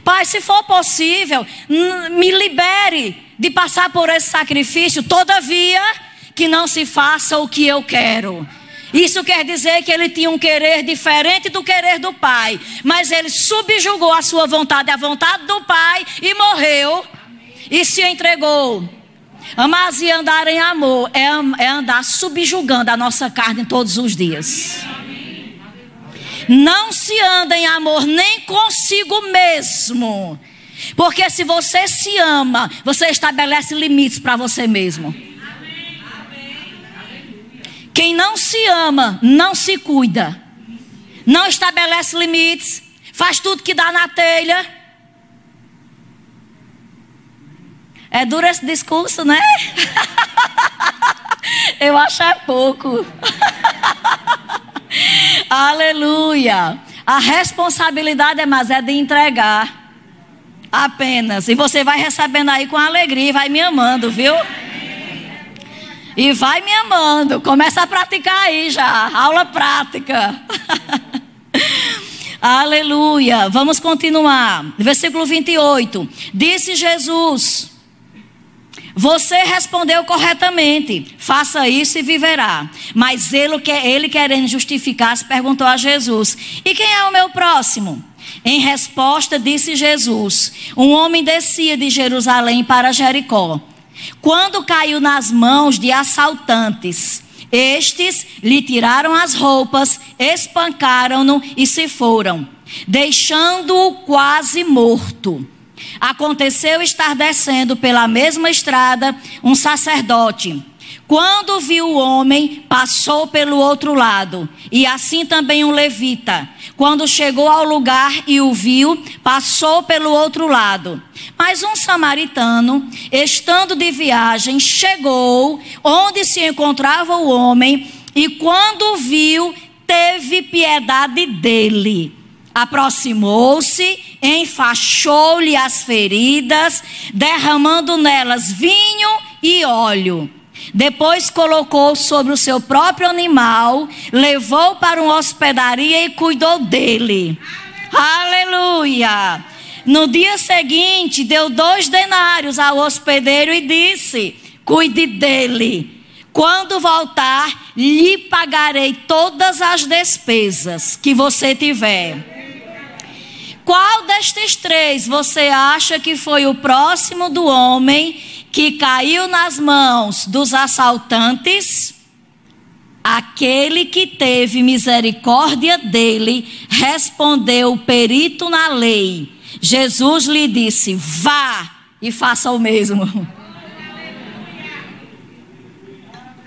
Pai, se for possível, me libere de passar por esse sacrifício. Todavia, que não se faça o que eu quero isso quer dizer que ele tinha um querer diferente do querer do pai, mas ele subjugou a sua vontade à vontade do pai e morreu e se entregou. Amar e andar em amor é, é andar subjugando a nossa carne todos os dias. Não se anda em amor nem consigo mesmo. Porque se você se ama, você estabelece limites para você mesmo. Quem não se ama, não se cuida, não estabelece limites, faz tudo que dá na telha. É duro esse discurso, né? <laughs> Eu acho é pouco. <laughs> Aleluia. A responsabilidade é mais é de entregar apenas. E você vai recebendo aí com alegria vai me amando, viu? E vai me amando. Começa a praticar aí já. Aula prática. <laughs> Aleluia. Vamos continuar. Versículo 28. Disse Jesus: Você respondeu corretamente. Faça isso e viverá. Mas ele, ele querendo justificar-se, perguntou a Jesus: E quem é o meu próximo? Em resposta, disse Jesus: Um homem descia de Jerusalém para Jericó quando caiu nas mãos de assaltantes, estes lhe tiraram as roupas, espancaram-no e se foram, deixando-o quase morto. Aconteceu estar descendo pela mesma estrada um sacerdote. Quando viu o homem, passou pelo outro lado, e assim também um levita. Quando chegou ao lugar e o viu, passou pelo outro lado. Mas um samaritano, estando de viagem, chegou onde se encontrava o homem e, quando viu, teve piedade dele. Aproximou-se, enfaixou-lhe as feridas, derramando nelas vinho e óleo. Depois colocou sobre o seu próprio animal, levou para uma hospedaria e cuidou dele. Aleluia! No dia seguinte, deu dois denários ao hospedeiro e disse: Cuide dele. Quando voltar, lhe pagarei todas as despesas que você tiver. Qual destes três você acha que foi o próximo do homem que caiu nas mãos dos assaltantes? Aquele que teve misericórdia dele, respondeu o perito na lei Jesus lhe disse: vá e faça o mesmo.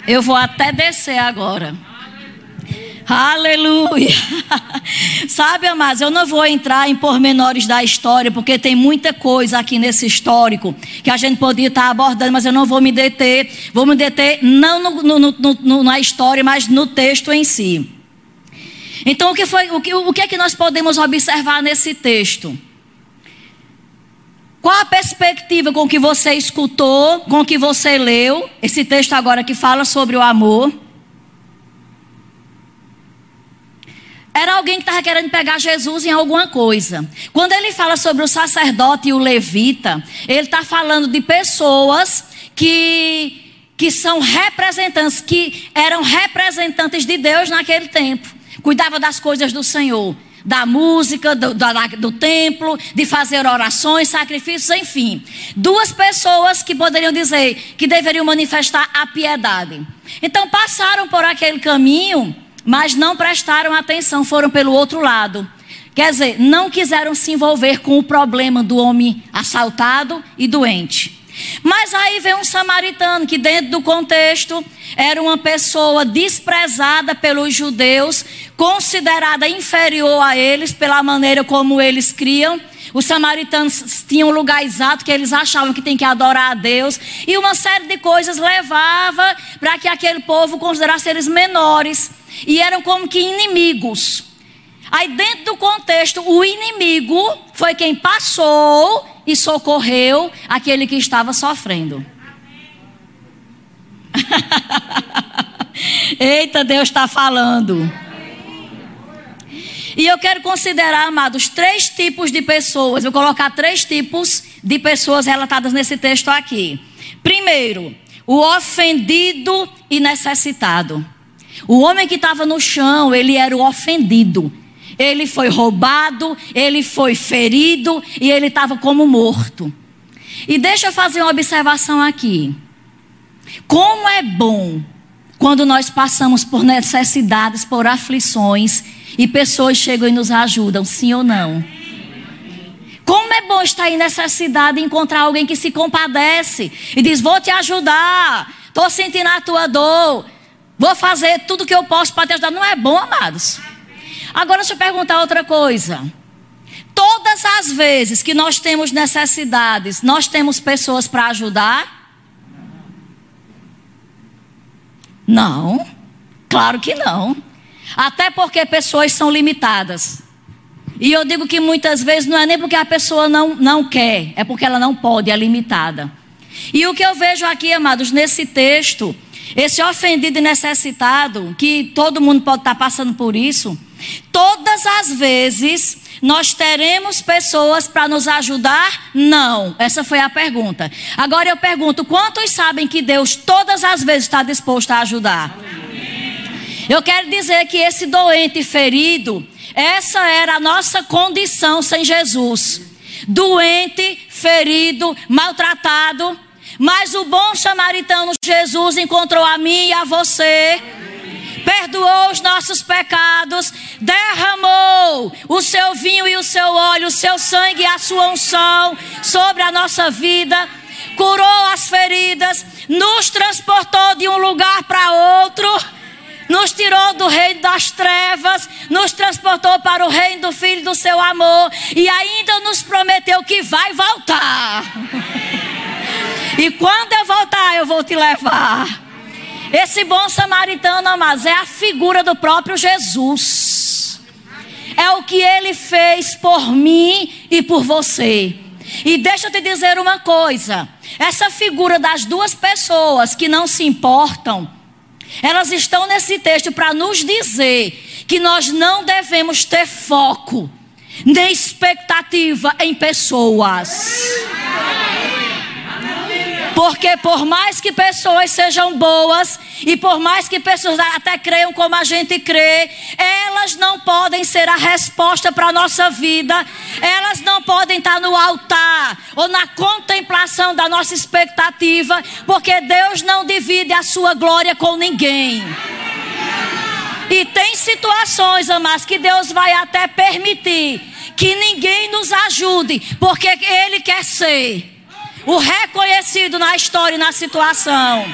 Eu vou até descer agora. Aleluia. <laughs> Sabe, amados, eu não vou entrar em pormenores da história, porque tem muita coisa aqui nesse histórico que a gente poderia estar abordando, mas eu não vou me deter. Vou me deter não no, no, no, na história, mas no texto em si. Então, o que, foi, o, que, o que é que nós podemos observar nesse texto? Qual a perspectiva com que você escutou, com que você leu, esse texto agora que fala sobre o amor? Era alguém que estava querendo pegar Jesus em alguma coisa. Quando ele fala sobre o sacerdote e o levita, ele está falando de pessoas que, que são representantes, que eram representantes de Deus naquele tempo. Cuidava das coisas do Senhor da música, do, do, do, templo, de fazer orações, sacrifícios, enfim. Duas pessoas que poderiam dizer que deveriam manifestar a piedade. Então passaram por aquele caminho mas não prestaram atenção, foram pelo outro lado. Quer dizer, não quiseram se envolver com o problema do homem assaltado e doente. Mas aí vem um samaritano que, dentro do contexto, era uma pessoa desprezada pelos judeus, considerada inferior a eles pela maneira como eles criam. Os samaritanos tinham um lugar exato que eles achavam que tem que adorar a Deus, e uma série de coisas levava para que aquele povo considerasse eles menores e eram como que inimigos. Aí, dentro do contexto, o inimigo foi quem passou e socorreu aquele que estava sofrendo. <laughs> Eita, Deus está falando. E eu quero considerar, amados, três tipos de pessoas. Vou colocar três tipos de pessoas relatadas nesse texto aqui. Primeiro, o ofendido e necessitado. O homem que estava no chão, ele era o ofendido. Ele foi roubado, ele foi ferido e ele estava como morto. E deixa eu fazer uma observação aqui. Como é bom quando nós passamos por necessidades, por aflições e pessoas chegam e nos ajudam, sim ou não? Como é bom estar em necessidade e encontrar alguém que se compadece e diz: Vou te ajudar, estou sentindo a tua dor. Vou fazer tudo que eu posso para te ajudar. Não é bom, amados? Agora deixa eu perguntar outra coisa. Todas as vezes que nós temos necessidades, nós temos pessoas para ajudar? Não. Claro que não. Até porque pessoas são limitadas. E eu digo que muitas vezes não é nem porque a pessoa não, não quer, é porque ela não pode, é limitada. E o que eu vejo aqui, amados, nesse texto, esse ofendido e necessitado, que todo mundo pode estar passando por isso, todas as vezes nós teremos pessoas para nos ajudar? Não. Essa foi a pergunta. Agora eu pergunto: quantos sabem que Deus todas as vezes está disposto a ajudar? Eu quero dizer que esse doente ferido, essa era a nossa condição sem Jesus. Doente, ferido, maltratado, mas o bom samaritano Jesus encontrou a mim e a você. Perdoou os nossos pecados, derramou o seu vinho e o seu óleo, o seu sangue e a sua unção sobre a nossa vida, curou as feridas, nos transportou de um lugar para outro. Nos tirou do reino das trevas, nos transportou para o reino do Filho do seu amor. E ainda nos prometeu que vai voltar. E quando eu voltar, eu vou te levar. Esse bom samaritano, amados, é a figura do próprio Jesus. É o que ele fez por mim e por você. E deixa eu te dizer uma coisa: essa figura das duas pessoas que não se importam, elas estão nesse texto para nos dizer que nós não devemos ter foco nem expectativa em pessoas. Porque por mais que pessoas sejam boas e por mais que pessoas até creiam como a gente crê, elas não podem ser a resposta para a nossa vida. Elas não podem estar no altar ou na contemplação da nossa expectativa, porque Deus não divide a sua glória com ninguém. E tem situações, amados, que Deus vai até permitir que ninguém nos ajude, porque Ele quer ser o reconhecido na história e na situação.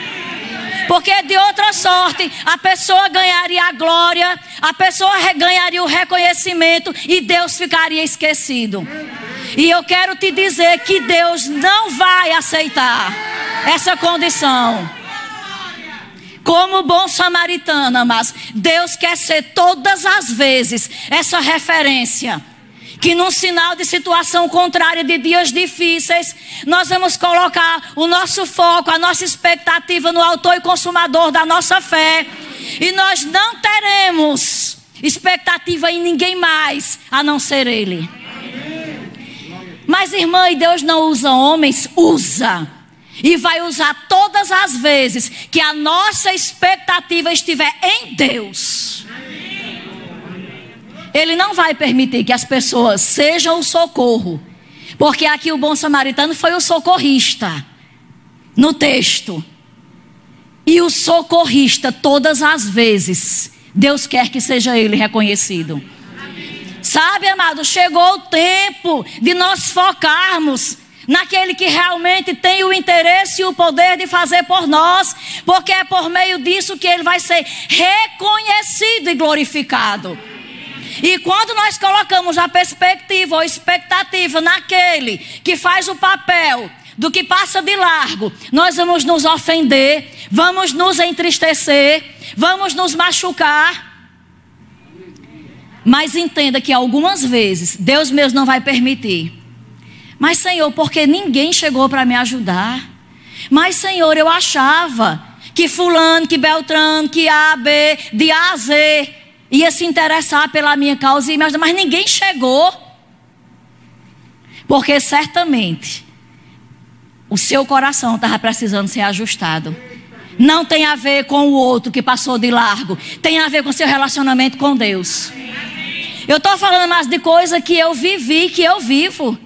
Porque de outra sorte, a pessoa ganharia a glória, a pessoa ganharia o reconhecimento e Deus ficaria esquecido. E eu quero te dizer que Deus não vai aceitar essa condição. Como bom samaritano, mas Deus quer ser todas as vezes essa referência que num sinal de situação contrária de dias difíceis, nós vamos colocar o nosso foco, a nossa expectativa no autor e consumador da nossa fé, e nós não teremos expectativa em ninguém mais a não ser ele. Mas irmã, e Deus não usa homens? Usa. E vai usar todas as vezes que a nossa expectativa estiver em Deus. Ele não vai permitir que as pessoas sejam o socorro. Porque aqui o bom samaritano foi o socorrista. No texto. E o socorrista, todas as vezes, Deus quer que seja ele reconhecido. Sabe, amado, chegou o tempo de nós focarmos naquele que realmente tem o interesse e o poder de fazer por nós, porque é por meio disso que ele vai ser reconhecido e glorificado. E quando nós colocamos a perspectiva ou expectativa naquele que faz o papel do que passa de largo, nós vamos nos ofender, vamos nos entristecer, vamos nos machucar. Mas entenda que algumas vezes Deus mesmo não vai permitir. Mas, Senhor, porque ninguém chegou para me ajudar. Mas, Senhor, eu achava que Fulano, que Beltrano, que A, B, de A a Z ia se interessar pela minha causa, mas ninguém chegou. Porque certamente o seu coração estava precisando ser ajustado. Não tem a ver com o outro que passou de largo, tem a ver com seu relacionamento com Deus. Eu estou falando mais de coisa que eu vivi, que eu vivo.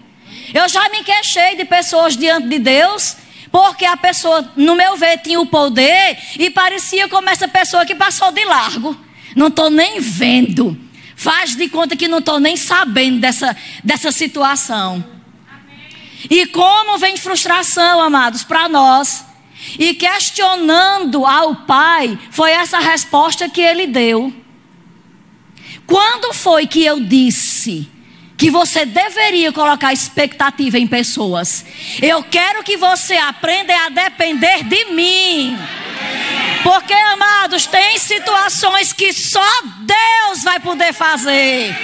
Eu já me queixei de pessoas diante de Deus, porque a pessoa, no meu ver, tinha o poder e parecia como essa pessoa que passou de largo. Não estou nem vendo. Faz de conta que não estou nem sabendo dessa, dessa situação. E como vem frustração, amados, para nós. E questionando ao Pai, foi essa resposta que ele deu. Quando foi que eu disse que você deveria colocar expectativa em pessoas? Eu quero que você aprenda a depender de mim. Porque, amados, tem situações que só Deus vai poder fazer.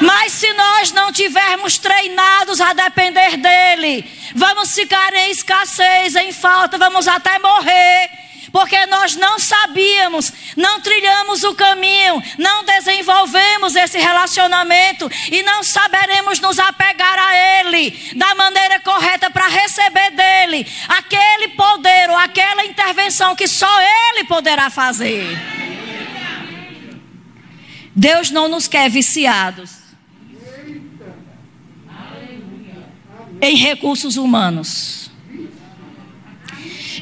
Mas se nós não tivermos treinados a depender dele, vamos ficar em escassez, em falta, vamos até morrer porque nós não sabíamos, não trilhamos o caminho, não desenvolvemos esse relacionamento e não saberemos nos apegar a Ele da maneira correta para receber dele aquele poder ou aquela intervenção que só Ele poderá fazer. Deus não nos quer viciados em recursos humanos.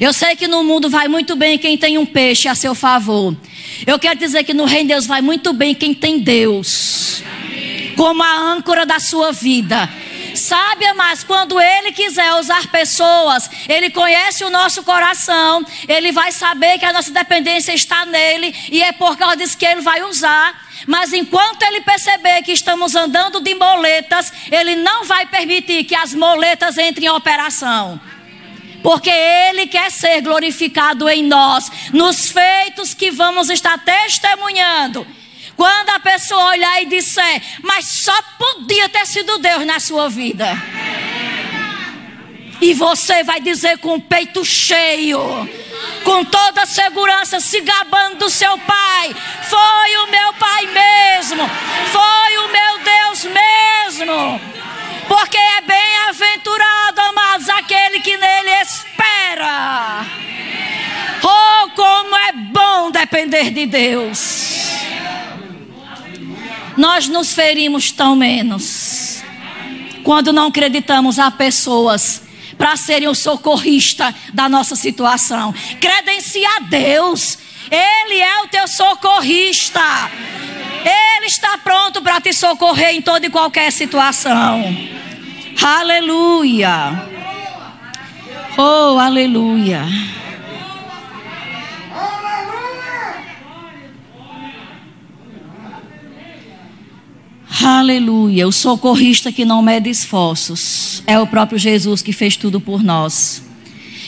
Eu sei que no mundo vai muito bem quem tem um peixe a seu favor. Eu quero dizer que no reino de Deus vai muito bem quem tem Deus como a âncora da sua vida. Sabe, mas quando Ele quiser usar pessoas, Ele conhece o nosso coração, Ele vai saber que a nossa dependência está nele, e é por causa disso que Ele vai usar. Mas enquanto Ele perceber que estamos andando de moletas, Ele não vai permitir que as moletas entrem em operação porque Ele quer ser glorificado em nós, nos feitos que vamos estar testemunhando. Quando a pessoa olhar e disser, mas só podia ter sido Deus na sua vida. E você vai dizer com o peito cheio, com toda segurança, se gabando do seu pai: Foi o meu pai mesmo, foi o meu Deus mesmo. Porque é bem-aventurado, amados, aquele que nele espera. Oh, como é bom depender de Deus. Nós nos ferimos tão menos quando não acreditamos a pessoas para serem o socorrista da nossa situação. Credencia a Deus. Ele é o teu socorrista. Ele está pronto para te socorrer em toda e qualquer situação. Aleluia. Oh, aleluia. Aleluia. O socorrista que não mede esforços é o próprio Jesus que fez tudo por nós.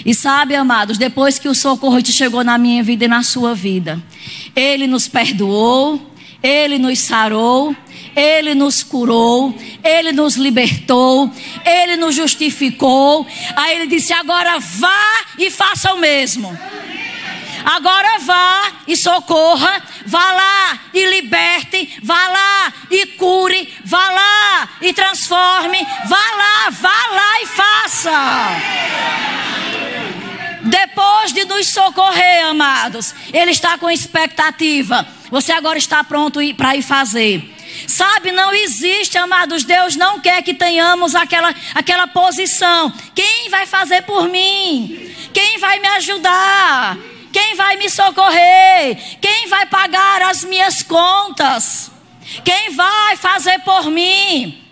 E sabe, amados, depois que o socorrista chegou na minha vida e na sua vida, ele nos perdoou, ele nos sarou, ele nos curou, ele nos libertou, ele nos justificou. Aí ele disse: agora vá e faça o mesmo. Agora vá e socorra, vá lá e liberte, vá lá e cure, vá lá e transforme, vá lá, vá lá e faça. Depois de nos socorrer, amados, Ele está com expectativa. Você agora está pronto para ir fazer. Sabe, não existe, amados, Deus não quer que tenhamos aquela, aquela posição. Quem vai fazer por mim? Quem vai me ajudar? Quem vai me socorrer? Quem vai pagar as minhas contas? Quem vai fazer por mim?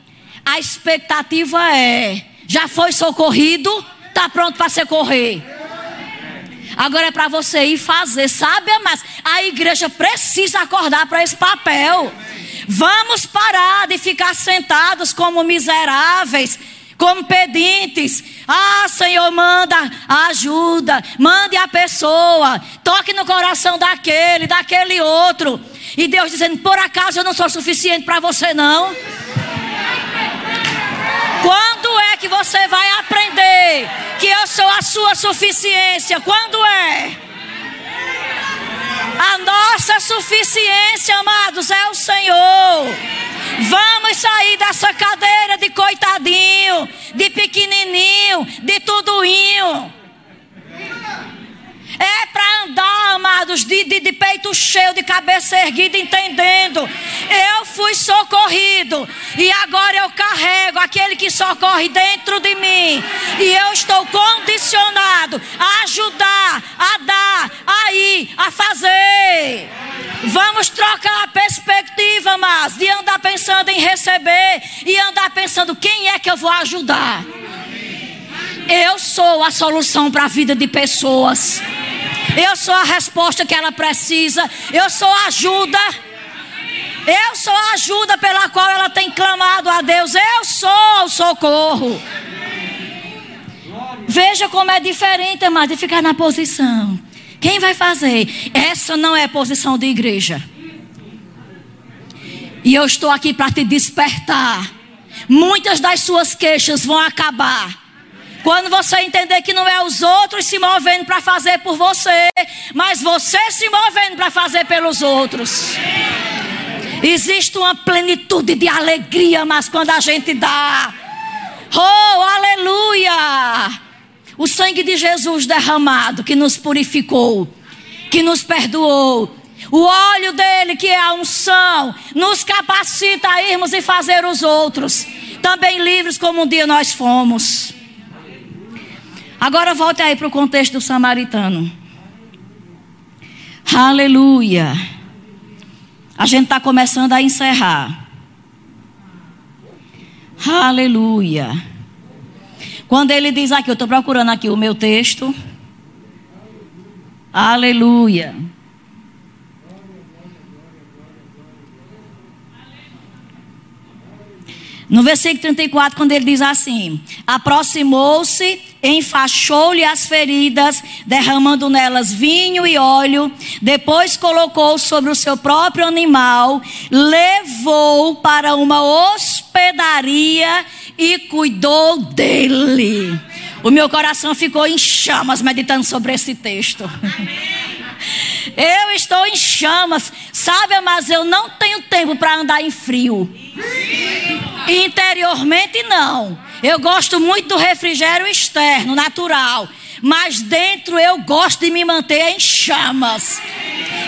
A expectativa é: já foi socorrido? Está pronto para socorrer. Agora é para você ir fazer, sabe, mas a igreja precisa acordar para esse papel. Vamos parar de ficar sentados como miseráveis, como pedintes. Ah, Senhor, manda ajuda, mande a pessoa, toque no coração daquele, daquele outro. E Deus dizendo: por acaso eu não sou suficiente para você, não? Quando é que você vai aprender que eu sou a sua suficiência? Quando é? A nossa suficiência, amados, é o Senhor. Vamos sair dessa cadeira de coitadinho, de pequenininho, de tudoinho. É para andar, amados, de, de, de, peito cheio, de cabeça erguida, entendendo. Eu fui socorrido e agora eu carrego aquele que socorre dentro de mim. E eu estou condicionado a ajudar, a dar, a ir, a fazer. Vamos trocar a perspectiva, mas de andar pensando em receber e andar pensando quem é que eu vou ajudar. Eu sou a solução para a vida de pessoas. Eu sou a resposta que ela precisa. Eu sou a ajuda. Eu sou a ajuda pela qual ela tem clamado a Deus. Eu sou o socorro. Veja como é diferente, mas de ficar na posição. Quem vai fazer? Essa não é posição de igreja. E eu estou aqui para te despertar. Muitas das suas queixas vão acabar quando você entender que não é os outros se movendo para fazer por você, mas você se movendo para fazer pelos outros. Existe uma plenitude de alegria, mas quando a gente dá, oh, aleluia! O sangue de Jesus derramado que nos purificou, que nos perdoou, o óleo dele, que é a unção, nos capacita a irmos e fazer os outros também livres como um dia nós fomos. Agora volte aí para o contexto do samaritano. Aleluia. A gente está começando a encerrar. Aleluia. Quando ele diz aqui, eu estou procurando aqui o meu texto. Aleluia. No versículo 34, quando ele diz assim: Aproximou-se, enfaixou-lhe as feridas, derramando nelas vinho e óleo, depois colocou sobre o seu próprio animal, levou para uma hospedaria e cuidou dele. O meu coração ficou em chamas meditando sobre esse texto. Eu estou em chamas, sabe, mas eu não tenho tempo para andar em frio. Interiormente não. Eu gosto muito do refrigério externo, natural. Mas dentro eu gosto de me manter em chamas.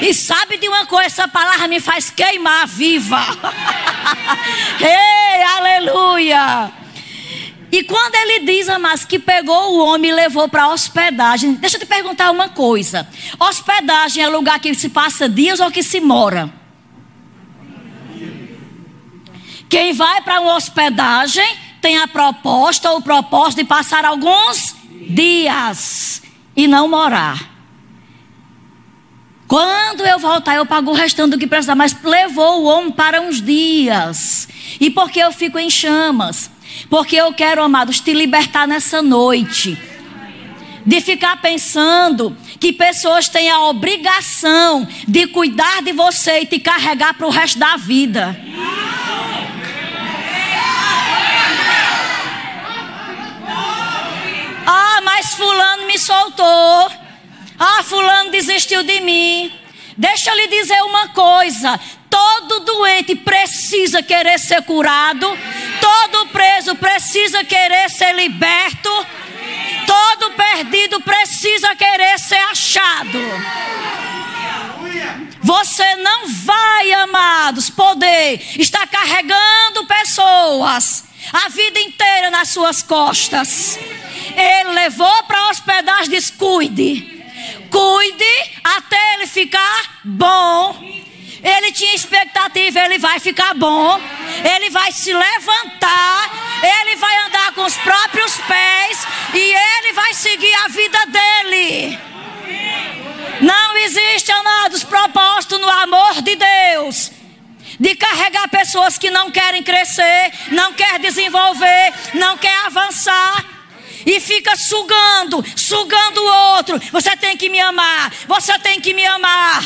E sabe de uma coisa, essa palavra me faz queimar viva. <laughs> Ei, aleluia. E quando ele diz, mas que pegou o homem e levou para hospedagem, deixa eu te perguntar uma coisa: hospedagem é lugar que se passa dias ou que se mora? Quem vai para uma hospedagem tem a proposta ou o propósito de passar alguns dias e não morar. Quando eu voltar, eu pago o restante do que precisar. Mas levou o homem para uns dias. E por que eu fico em chamas? Porque eu quero, amados, te libertar nessa noite. De ficar pensando que pessoas têm a obrigação de cuidar de você e te carregar para o resto da vida. Ah, mas Fulano me soltou. Ah, Fulano desistiu de mim. Deixa eu lhe dizer uma coisa: todo doente precisa querer ser curado, todo preso precisa querer ser liberto, todo perdido precisa querer ser achado. Você não vai, amados, poder estar carregando pessoas a vida inteira nas suas costas. Ele levou para hospedagem, diz: cuide. Até ele ficar bom. Ele tinha expectativa, ele vai ficar bom. Ele vai se levantar. Ele vai andar com os próprios pés. E ele vai seguir a vida dele. Não existe, amados, propósito no amor de Deus de carregar pessoas que não querem crescer, não quer desenvolver, não quer avançar e fica sugando, sugando o outro. Você tem que me amar, você tem que me amar.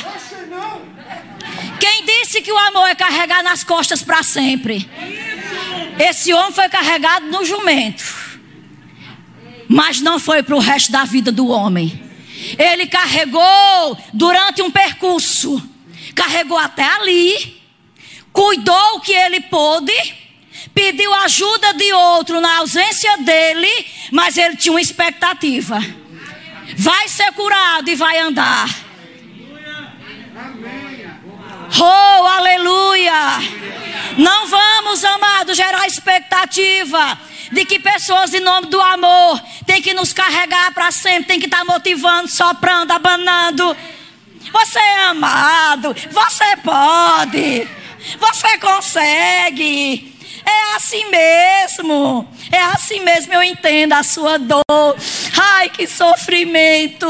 Quem disse que o amor é carregar nas costas para sempre? Esse homem foi carregado no jumento, mas não foi para o resto da vida do homem. Ele carregou durante um percurso, carregou até ali, cuidou o que ele pôde pediu ajuda de outro na ausência dele, mas ele tinha uma expectativa. Vai ser curado e vai andar. Oh, aleluia! Não vamos, amados, gerar expectativa de que pessoas em nome do amor tem que nos carregar para sempre, tem que estar tá motivando, soprando, abanando. Você é amado, você pode, você consegue. É assim mesmo. É assim mesmo, eu entendo a sua dor. Ai, que sofrimento.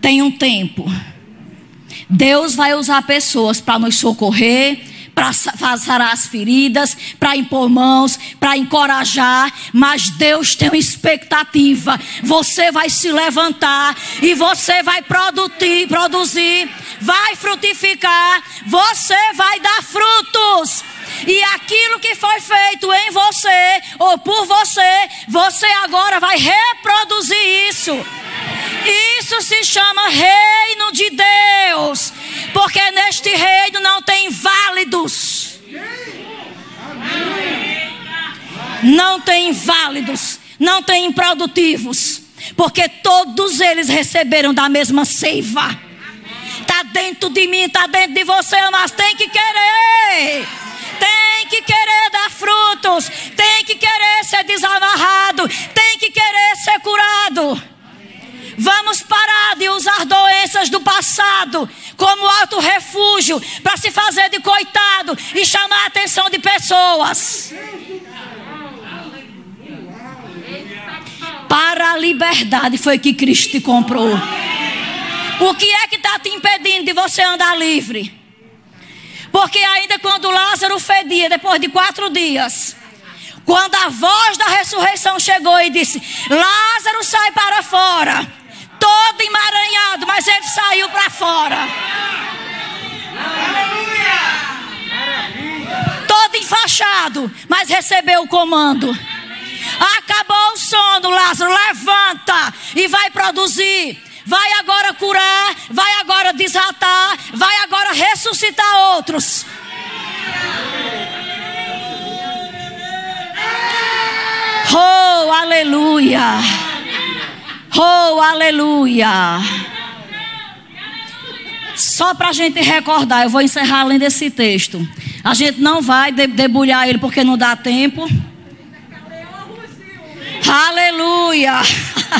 Tem um tempo. Deus vai usar pessoas para nos socorrer para sarar as feridas, para impor mãos, para encorajar, mas Deus tem uma expectativa. Você vai se levantar e você vai produzir, produzir, vai frutificar, você vai dar frutos. E aquilo que foi feito em você ou por você, você agora vai reproduzir isso. Isso se chama reino de Deus. Porque neste reino não tem válidos. Não tem válidos. Não tem improdutivos. Porque todos eles receberam da mesma seiva. Está dentro de mim, está dentro de você, mas tem que querer. Tem que querer dar frutos. Tem que querer ser desamarrado. Tem que querer ser curado. Vamos parar de usar doenças do passado como alto refúgio para se fazer de coitado e chamar a atenção de pessoas. Para a liberdade foi que Cristo te comprou. O que é que está te impedindo de você andar livre? Porque ainda quando Lázaro fedia, depois de quatro dias, quando a voz da ressurreição chegou e disse: Lázaro sai para fora todo emaranhado, mas ele saiu para fora. Todo enfaixado, mas recebeu o comando. Acabou o sono, Lázaro, levanta e vai produzir. Vai agora curar, vai agora desatar, vai agora ressuscitar outros. Oh, aleluia. Oh, aleluia! Só para a gente recordar, eu vou encerrar além desse texto. A gente não vai debulhar ele porque não dá tempo. Aleluia!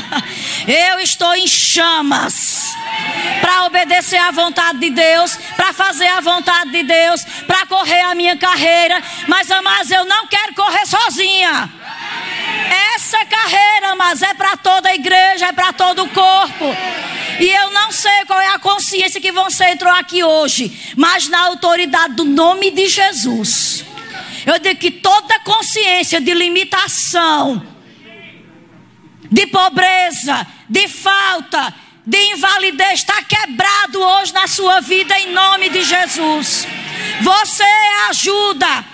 <laughs> Eu estou em chamas para obedecer à vontade de Deus, para fazer a vontade de Deus, para correr a minha carreira. Mas, amados, eu não quero correr sozinha. Essa carreira, amados, é para toda a igreja, é para todo o corpo. E eu não sei qual é a consciência que você entrou aqui hoje, mas na autoridade do nome de Jesus. Eu digo que toda consciência de limitação, de pobreza, de falta, de invalidez está quebrado hoje na sua vida em nome de Jesus. Você é ajuda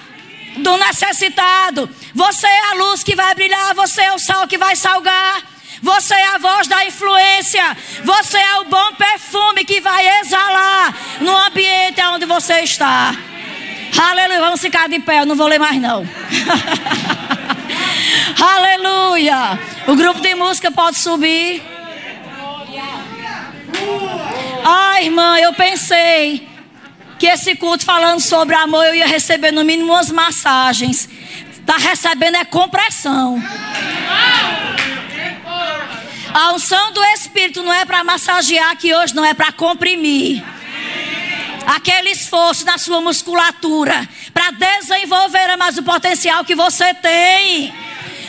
do necessitado. Você é a luz que vai brilhar, você é o sal que vai salgar. Você é a voz da influência. Você é o bom perfume que vai exalar no ambiente onde você está. Aleluia. Vamos ficar de pé. Eu não vou ler mais, não. <laughs> Aleluia. O grupo de música pode subir. Ai, irmã, eu pensei que esse culto falando sobre amor eu ia receber no mínimo umas massagens. Está recebendo é compressão. A unção do Espírito não é para massagear aqui hoje, não é para comprimir. Aquele esforço na sua musculatura para desenvolver mais o potencial que você tem.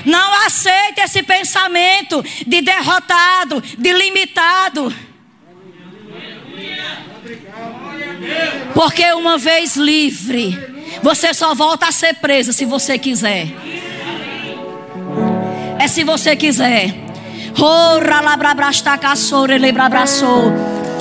Não aceite esse pensamento de derrotado, de limitado. Porque uma vez livre, você só volta a ser presa se você quiser. É se você quiser.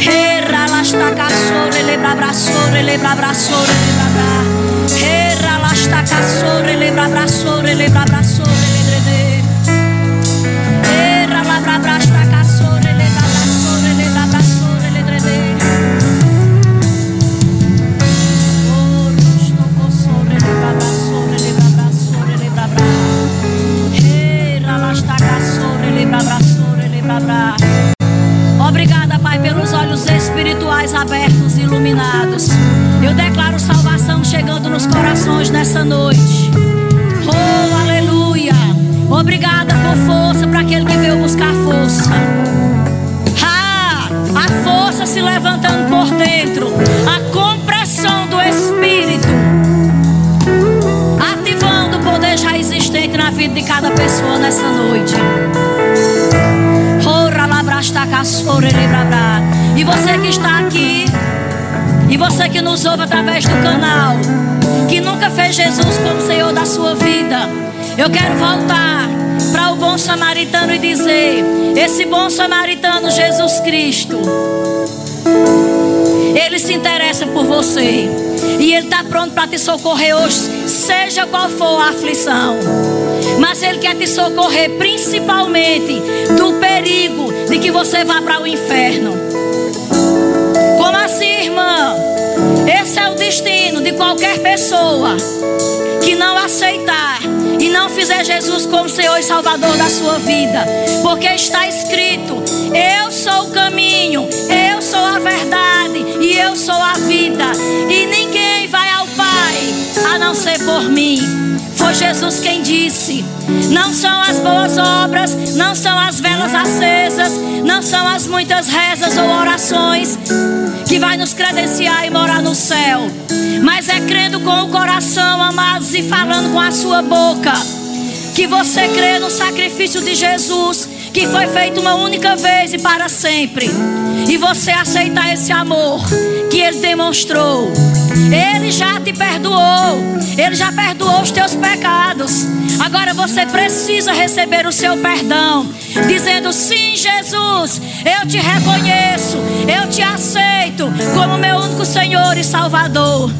Herra lastaka sore lebra brasore lebra brasore lebra bra. Herra lastaka sore lebra brasore lebra brasore. Obrigada, Pai, pelos olhos espirituais abertos e iluminados. Eu declaro salvação chegando nos corações nessa noite. Oh, aleluia. Obrigada por força para aquele que veio buscar força. Ah, a força se levantando por dentro. A compressão do Espírito. Ativando o poder já existente na vida de cada pessoa nessa noite. E você que está aqui, e você que nos ouve através do canal, que nunca fez Jesus como Senhor da sua vida, eu quero voltar para o bom samaritano e dizer: esse bom samaritano, Jesus Cristo, ele se interessa por você. E Ele está pronto para te socorrer hoje, seja qual for a aflição. Mas Ele quer te socorrer principalmente do perigo de que você vá para o inferno. Como assim, irmã? Esse é o destino de qualquer pessoa que não aceitar e não fizer Jesus como Senhor e Salvador da sua vida. Porque está escrito: Eu sou o caminho, eu sou a verdade e eu sou a vida. E a não ser por mim. Foi Jesus quem disse: Não são as boas obras, não são as velas acesas, não são as muitas rezas ou orações que vai nos credenciar e morar no céu. Mas é crendo com o coração, amados, e falando com a sua boca. Que você crê no sacrifício de Jesus, que foi feito uma única vez e para sempre. E você aceitar esse amor que Ele demonstrou. Ele já te perdoou. Ele já perdoou os teus pecados. Agora você precisa receber o seu perdão. Dizendo: Sim, Jesus, eu te reconheço. Eu te aceito como meu único Senhor e Salvador.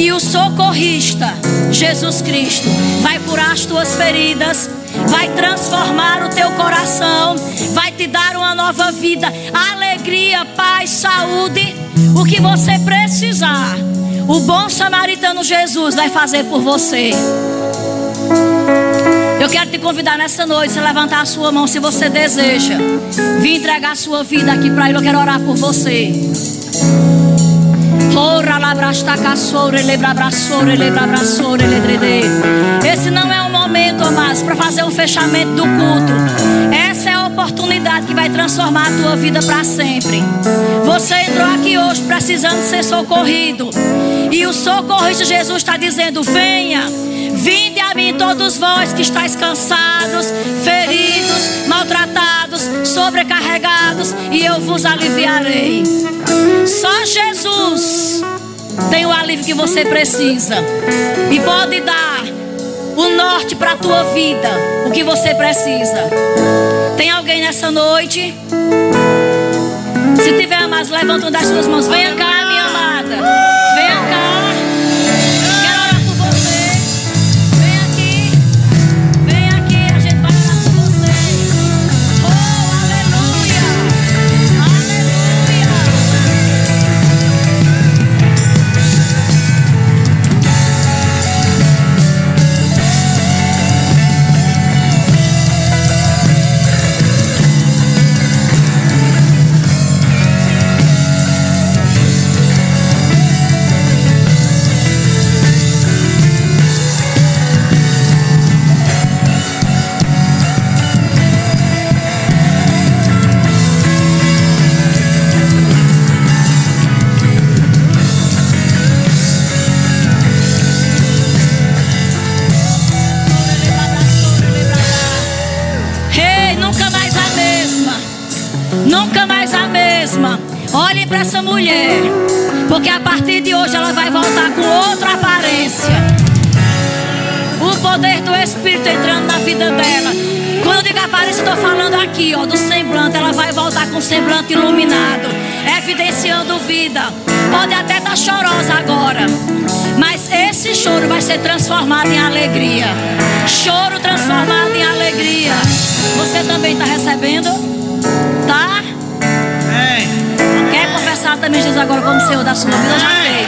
E o socorrista, Jesus Cristo, vai curar as tuas feridas, vai transformar o teu coração, vai te dar uma nova vida, alegria, paz, saúde, o que você precisar. O bom samaritano Jesus vai fazer por você. Eu quero te convidar nessa noite, você levantar a sua mão se você deseja. Vim entregar a sua vida aqui para Ele. Eu quero orar por você. Esse não é um momento, amados, para fazer um fechamento do culto. Essa é a oportunidade que vai transformar a tua vida para sempre. Você entrou aqui hoje precisando ser socorrido. E o socorrista Jesus está dizendo: venha. Vinde a mim todos vós que estáis cansados, feridos, maltratados, sobrecarregados, e eu vos aliviarei. Só Jesus tem o alívio que você precisa e pode dar o norte para a tua vida, o que você precisa. Tem alguém nessa noite? Se tiver, amados, levanta uma das suas mãos. Venha cá, mulher. Porque a partir de hoje ela vai voltar com outra aparência. O poder do Espírito entrando na vida dela. Quando eu digo aparência, estou falando aqui, ó, do semblante. Ela vai voltar com o semblante iluminado, evidenciando vida. Pode até estar chorosa agora, mas esse choro vai ser transformado em alegria. Choro transformado em alegria. Você também está recebendo? Tá? Jesus agora como Senhor da sua vida? Já fez.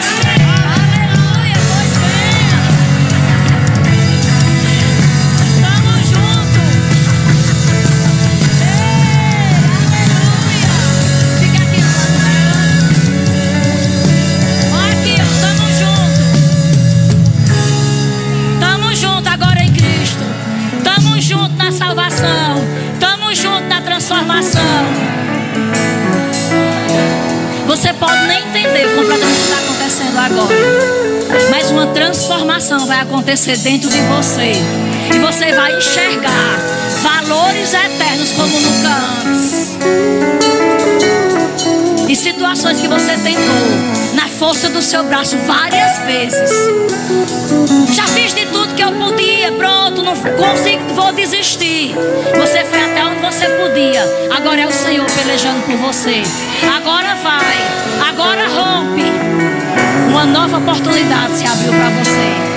Vai acontecer dentro de você. E você vai enxergar valores eternos como nunca antes. E situações que você tentou na força do seu braço várias vezes. Já fiz de tudo que eu podia, pronto, não consigo, vou desistir. Você foi até onde você podia. Agora é o Senhor pelejando por você. Agora vai, agora rompe. Uma nova oportunidade se abriu para você.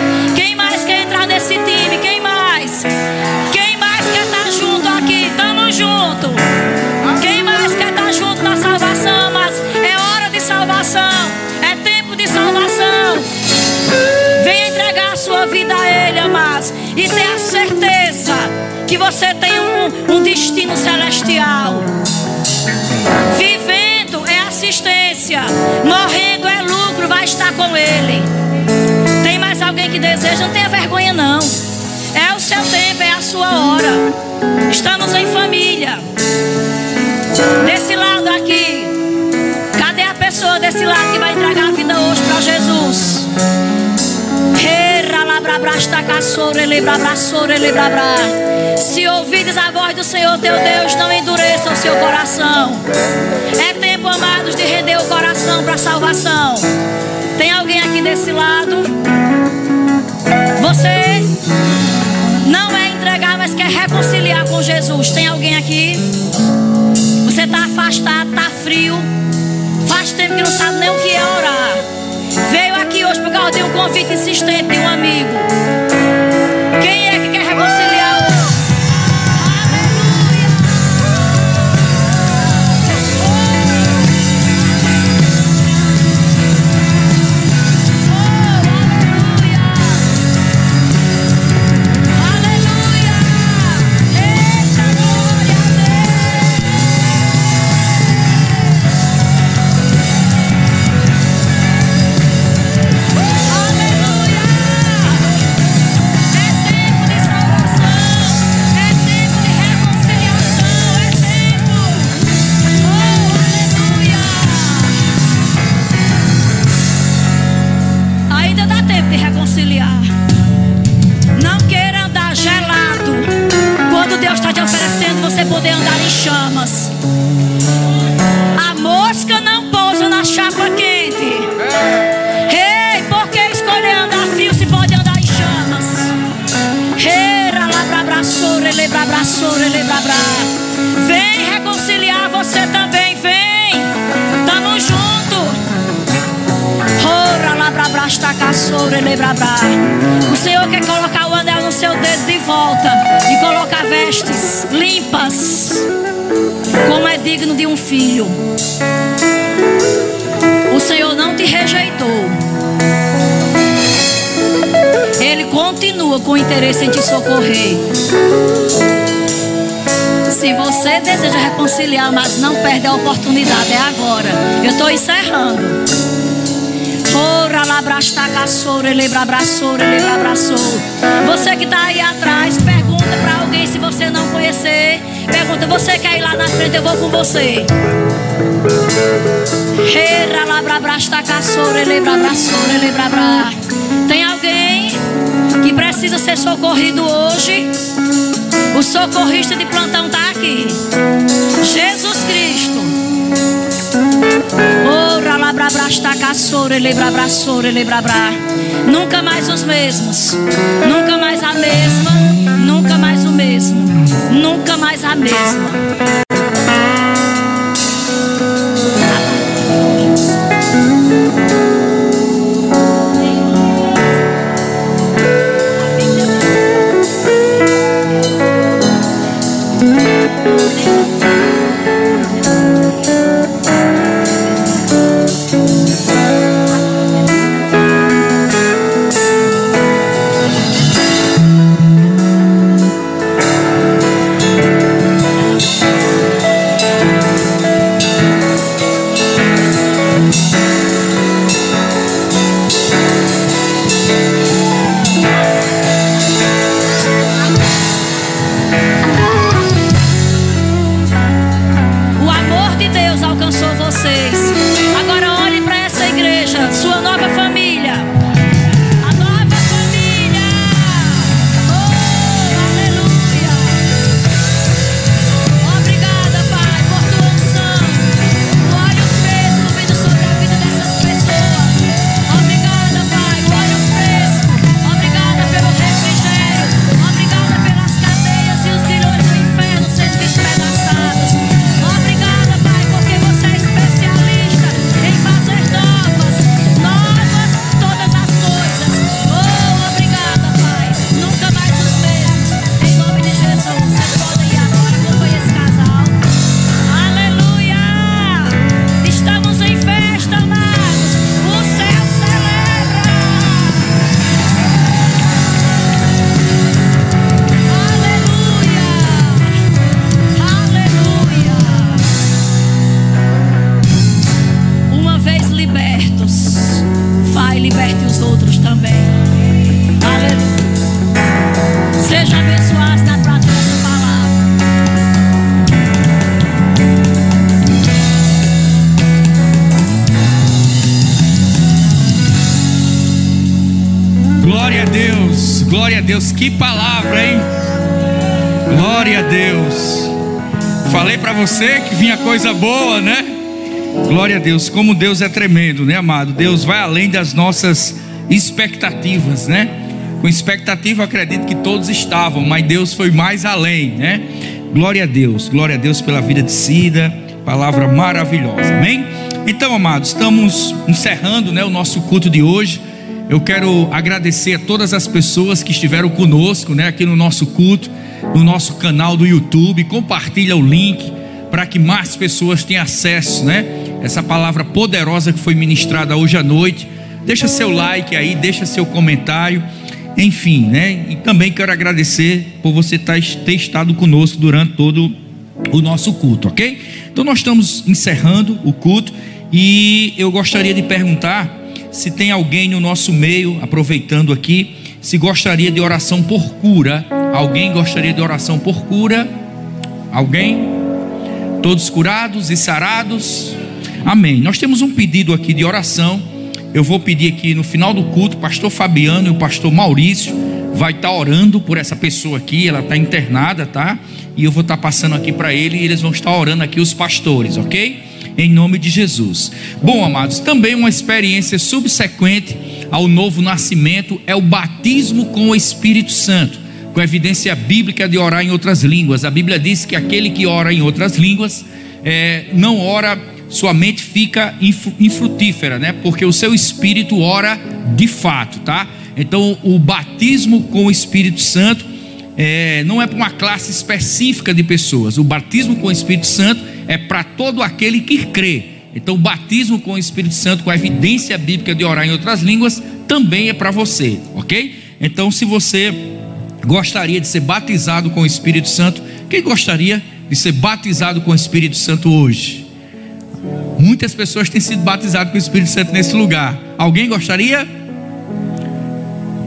A. E tenha certeza que você tem um, um destino celestial. Vivendo é assistência. Morrendo é lucro, vai estar com Ele. Tem mais alguém que deseja? Não tenha vergonha, não. É o seu tempo, é a sua hora. Estamos em família. Se ouvides a voz do Senhor teu Deus, não endureça o seu coração. É tempo, amados, de render o coração para a salvação. Tem alguém aqui desse lado? Você não é entregar, mas quer reconciliar com Jesus. Tem alguém aqui? Você está afastado, está frio. Faz tempo que não sabe nem o que é orar. De um convite insistente de um amigo. Oportunidade, é agora. Eu estou encerrando. Você que está aí atrás, pergunta para alguém se você não conhecer. Pergunta, você quer ir lá na frente? Eu vou com você. Tem alguém que precisa ser socorrido hoje? O socorrista de plantão está aqui. Jesus Cristo. Ora labra brasta caçoura, elebra abraçoura, elebra abra. Nunca mais os mesmos. Nunca mais a mesma. Nunca mais o mesmo. Nunca mais a mesma. Você que vinha coisa boa, né? Glória a Deus, como Deus é tremendo, né, amado? Deus vai além das nossas expectativas, né? Com expectativa, acredito que todos estavam, mas Deus foi mais além, né? Glória a Deus, glória a Deus pela vida de Cida, palavra maravilhosa, amém? Então, amados, estamos encerrando, né, o nosso culto de hoje. Eu quero agradecer a todas as pessoas que estiveram conosco, né, aqui no nosso culto, no nosso canal do YouTube. Compartilha o link que mais pessoas tenham acesso, né? Essa palavra poderosa que foi ministrada hoje à noite. Deixa seu like aí, deixa seu comentário. Enfim, né? E também quero agradecer por você tá- ter estado conosco durante todo o nosso culto, ok? Então nós estamos encerrando o culto e eu gostaria de perguntar se tem alguém no nosso meio, aproveitando aqui, se gostaria de oração por cura. Alguém gostaria de oração por cura? Alguém? Todos curados e sarados? Amém. Nós temos um pedido aqui de oração. Eu vou pedir aqui no final do culto, pastor Fabiano e o pastor Maurício, vai estar orando por essa pessoa aqui, ela está internada, tá? E eu vou estar passando aqui para ele e eles vão estar orando aqui os pastores, ok? Em nome de Jesus. Bom, amados, também uma experiência subsequente ao novo nascimento é o batismo com o Espírito Santo, com evidência bíblica de orar em outras línguas. A Bíblia diz que aquele que ora em outras línguas é, não ora, sua mente fica infrutífera, né? Porque o seu espírito ora de fato, tá? Então, o batismo com o Espírito Santo é, não é para uma classe específica de pessoas. O batismo com o Espírito Santo é para todo aquele que crê. Então, o batismo com o Espírito Santo, com a evidência bíblica de orar em outras línguas, também é para você, ok? Então, se você gostaria de ser batizado com o Espírito Santo, quem gostaria de ser batizado com o Espírito Santo hoje? Muitas pessoas têm sido batizadas com o Espírito Santo nesse lugar. Alguém gostaria?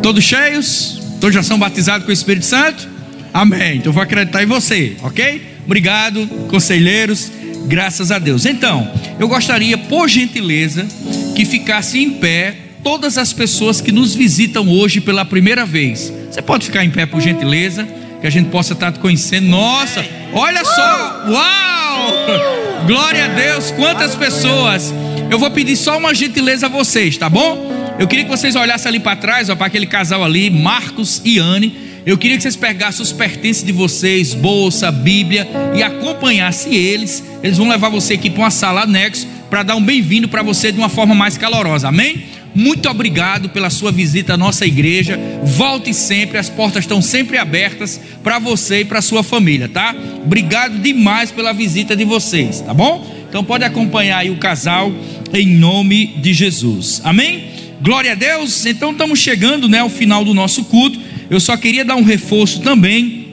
Todos cheios? Todos já são batizados com o Espírito Santo? Amém. Então vou acreditar em você, ok? Obrigado, conselheiros. Graças a Deus. Então, eu gostaria, por gentileza, que ficasse em pé todas as pessoas que nos visitam hoje pela primeira vez. Você pode ficar em pé, por gentileza, que a gente possa estar te conhecendo. Nossa, olha só! Uau! Glória a Deus! Quantas pessoas! Eu vou pedir só uma gentileza a vocês, tá bom? Eu queria que vocês olhassem ali para trás, para aquele casal ali, Marcos e Anne. Eu queria que vocês pegassem os pertences de vocês, bolsa, Bíblia, e acompanhassem eles. Eles vão levar você aqui para uma sala anexo para dar um bem-vindo para você de uma forma mais calorosa. Amém? Muito obrigado pela sua visita à nossa igreja. Volte sempre, as portas estão sempre abertas para você e para sua família, tá? Obrigado demais pela visita de vocês, tá bom? Então pode acompanhar aí o casal em nome de Jesus. Amém? Glória a Deus. Então estamos chegando né, ao final do nosso culto. Eu só queria dar um reforço também.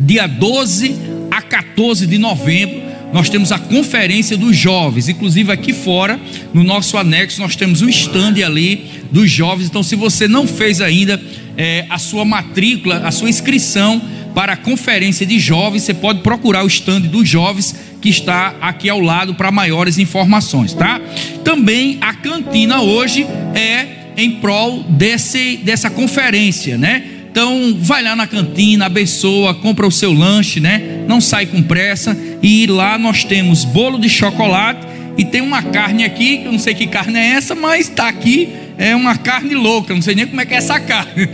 Dia 12 a 14 de novembro, nós temos a conferência dos jovens. Inclusive aqui fora, no nosso anexo, nós temos um stand ali dos jovens. Então, se você não fez ainda é, a sua matrícula, a sua inscrição para a conferência de jovens, você pode procurar o stand dos jovens que está aqui ao lado para maiores informações, tá? Também a cantina hoje é em prol desse, dessa conferência, né? Então, vai lá na cantina, abençoa, compra o seu lanche, né? Não sai com pressa. E lá nós temos bolo de chocolate e tem uma carne aqui, que eu não sei que carne é essa, mas está aqui. É uma carne louca, não sei nem como é que é essa carne.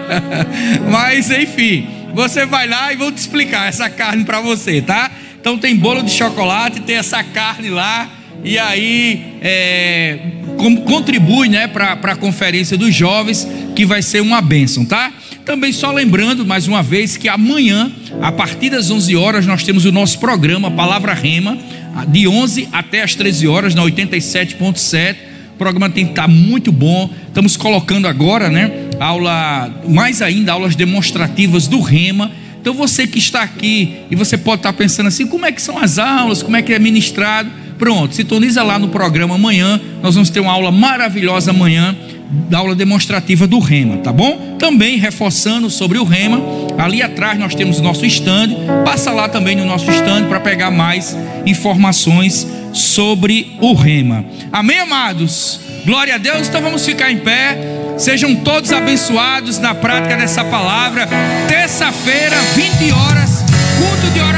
<laughs> mas enfim, você vai lá e vou te explicar essa carne para você, tá? Então tem bolo de chocolate, tem essa carne lá, e aí é, contribui né, para a conferência dos jovens, que vai ser uma bênção, tá? Também só lembrando mais uma vez que amanhã, a partir das 11 horas, nós temos o nosso programa Palavra Rema, de 11 até as 13 horas, na 87.7. O programa tem que estar muito bom. Estamos colocando agora, né? Aula, mais ainda, aulas demonstrativas do Rema então você que está aqui e você pode estar pensando assim, como é que são as aulas, como é que é ministrado? Pronto, sintoniza lá no programa amanhã. Nós vamos ter uma aula maravilhosa amanhã, da aula demonstrativa do Rema, tá bom? Também reforçando sobre o Rema, ali atrás nós temos o nosso stand. Passa lá também no nosso stand para pegar mais informações sobre o Rema. Amém, amados? Glória a Deus. Então vamos ficar em pé. Sejam todos abençoados na prática dessa palavra. Terça-feira, 20 horas, culto de oração.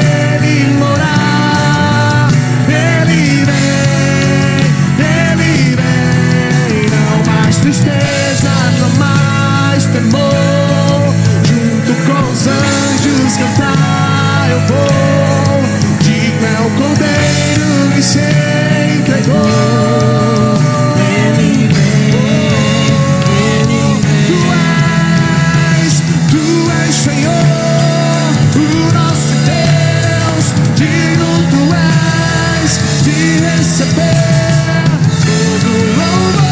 eu vou. de é o cordeiro que se entregou. Digno tu és de receber todo louvor.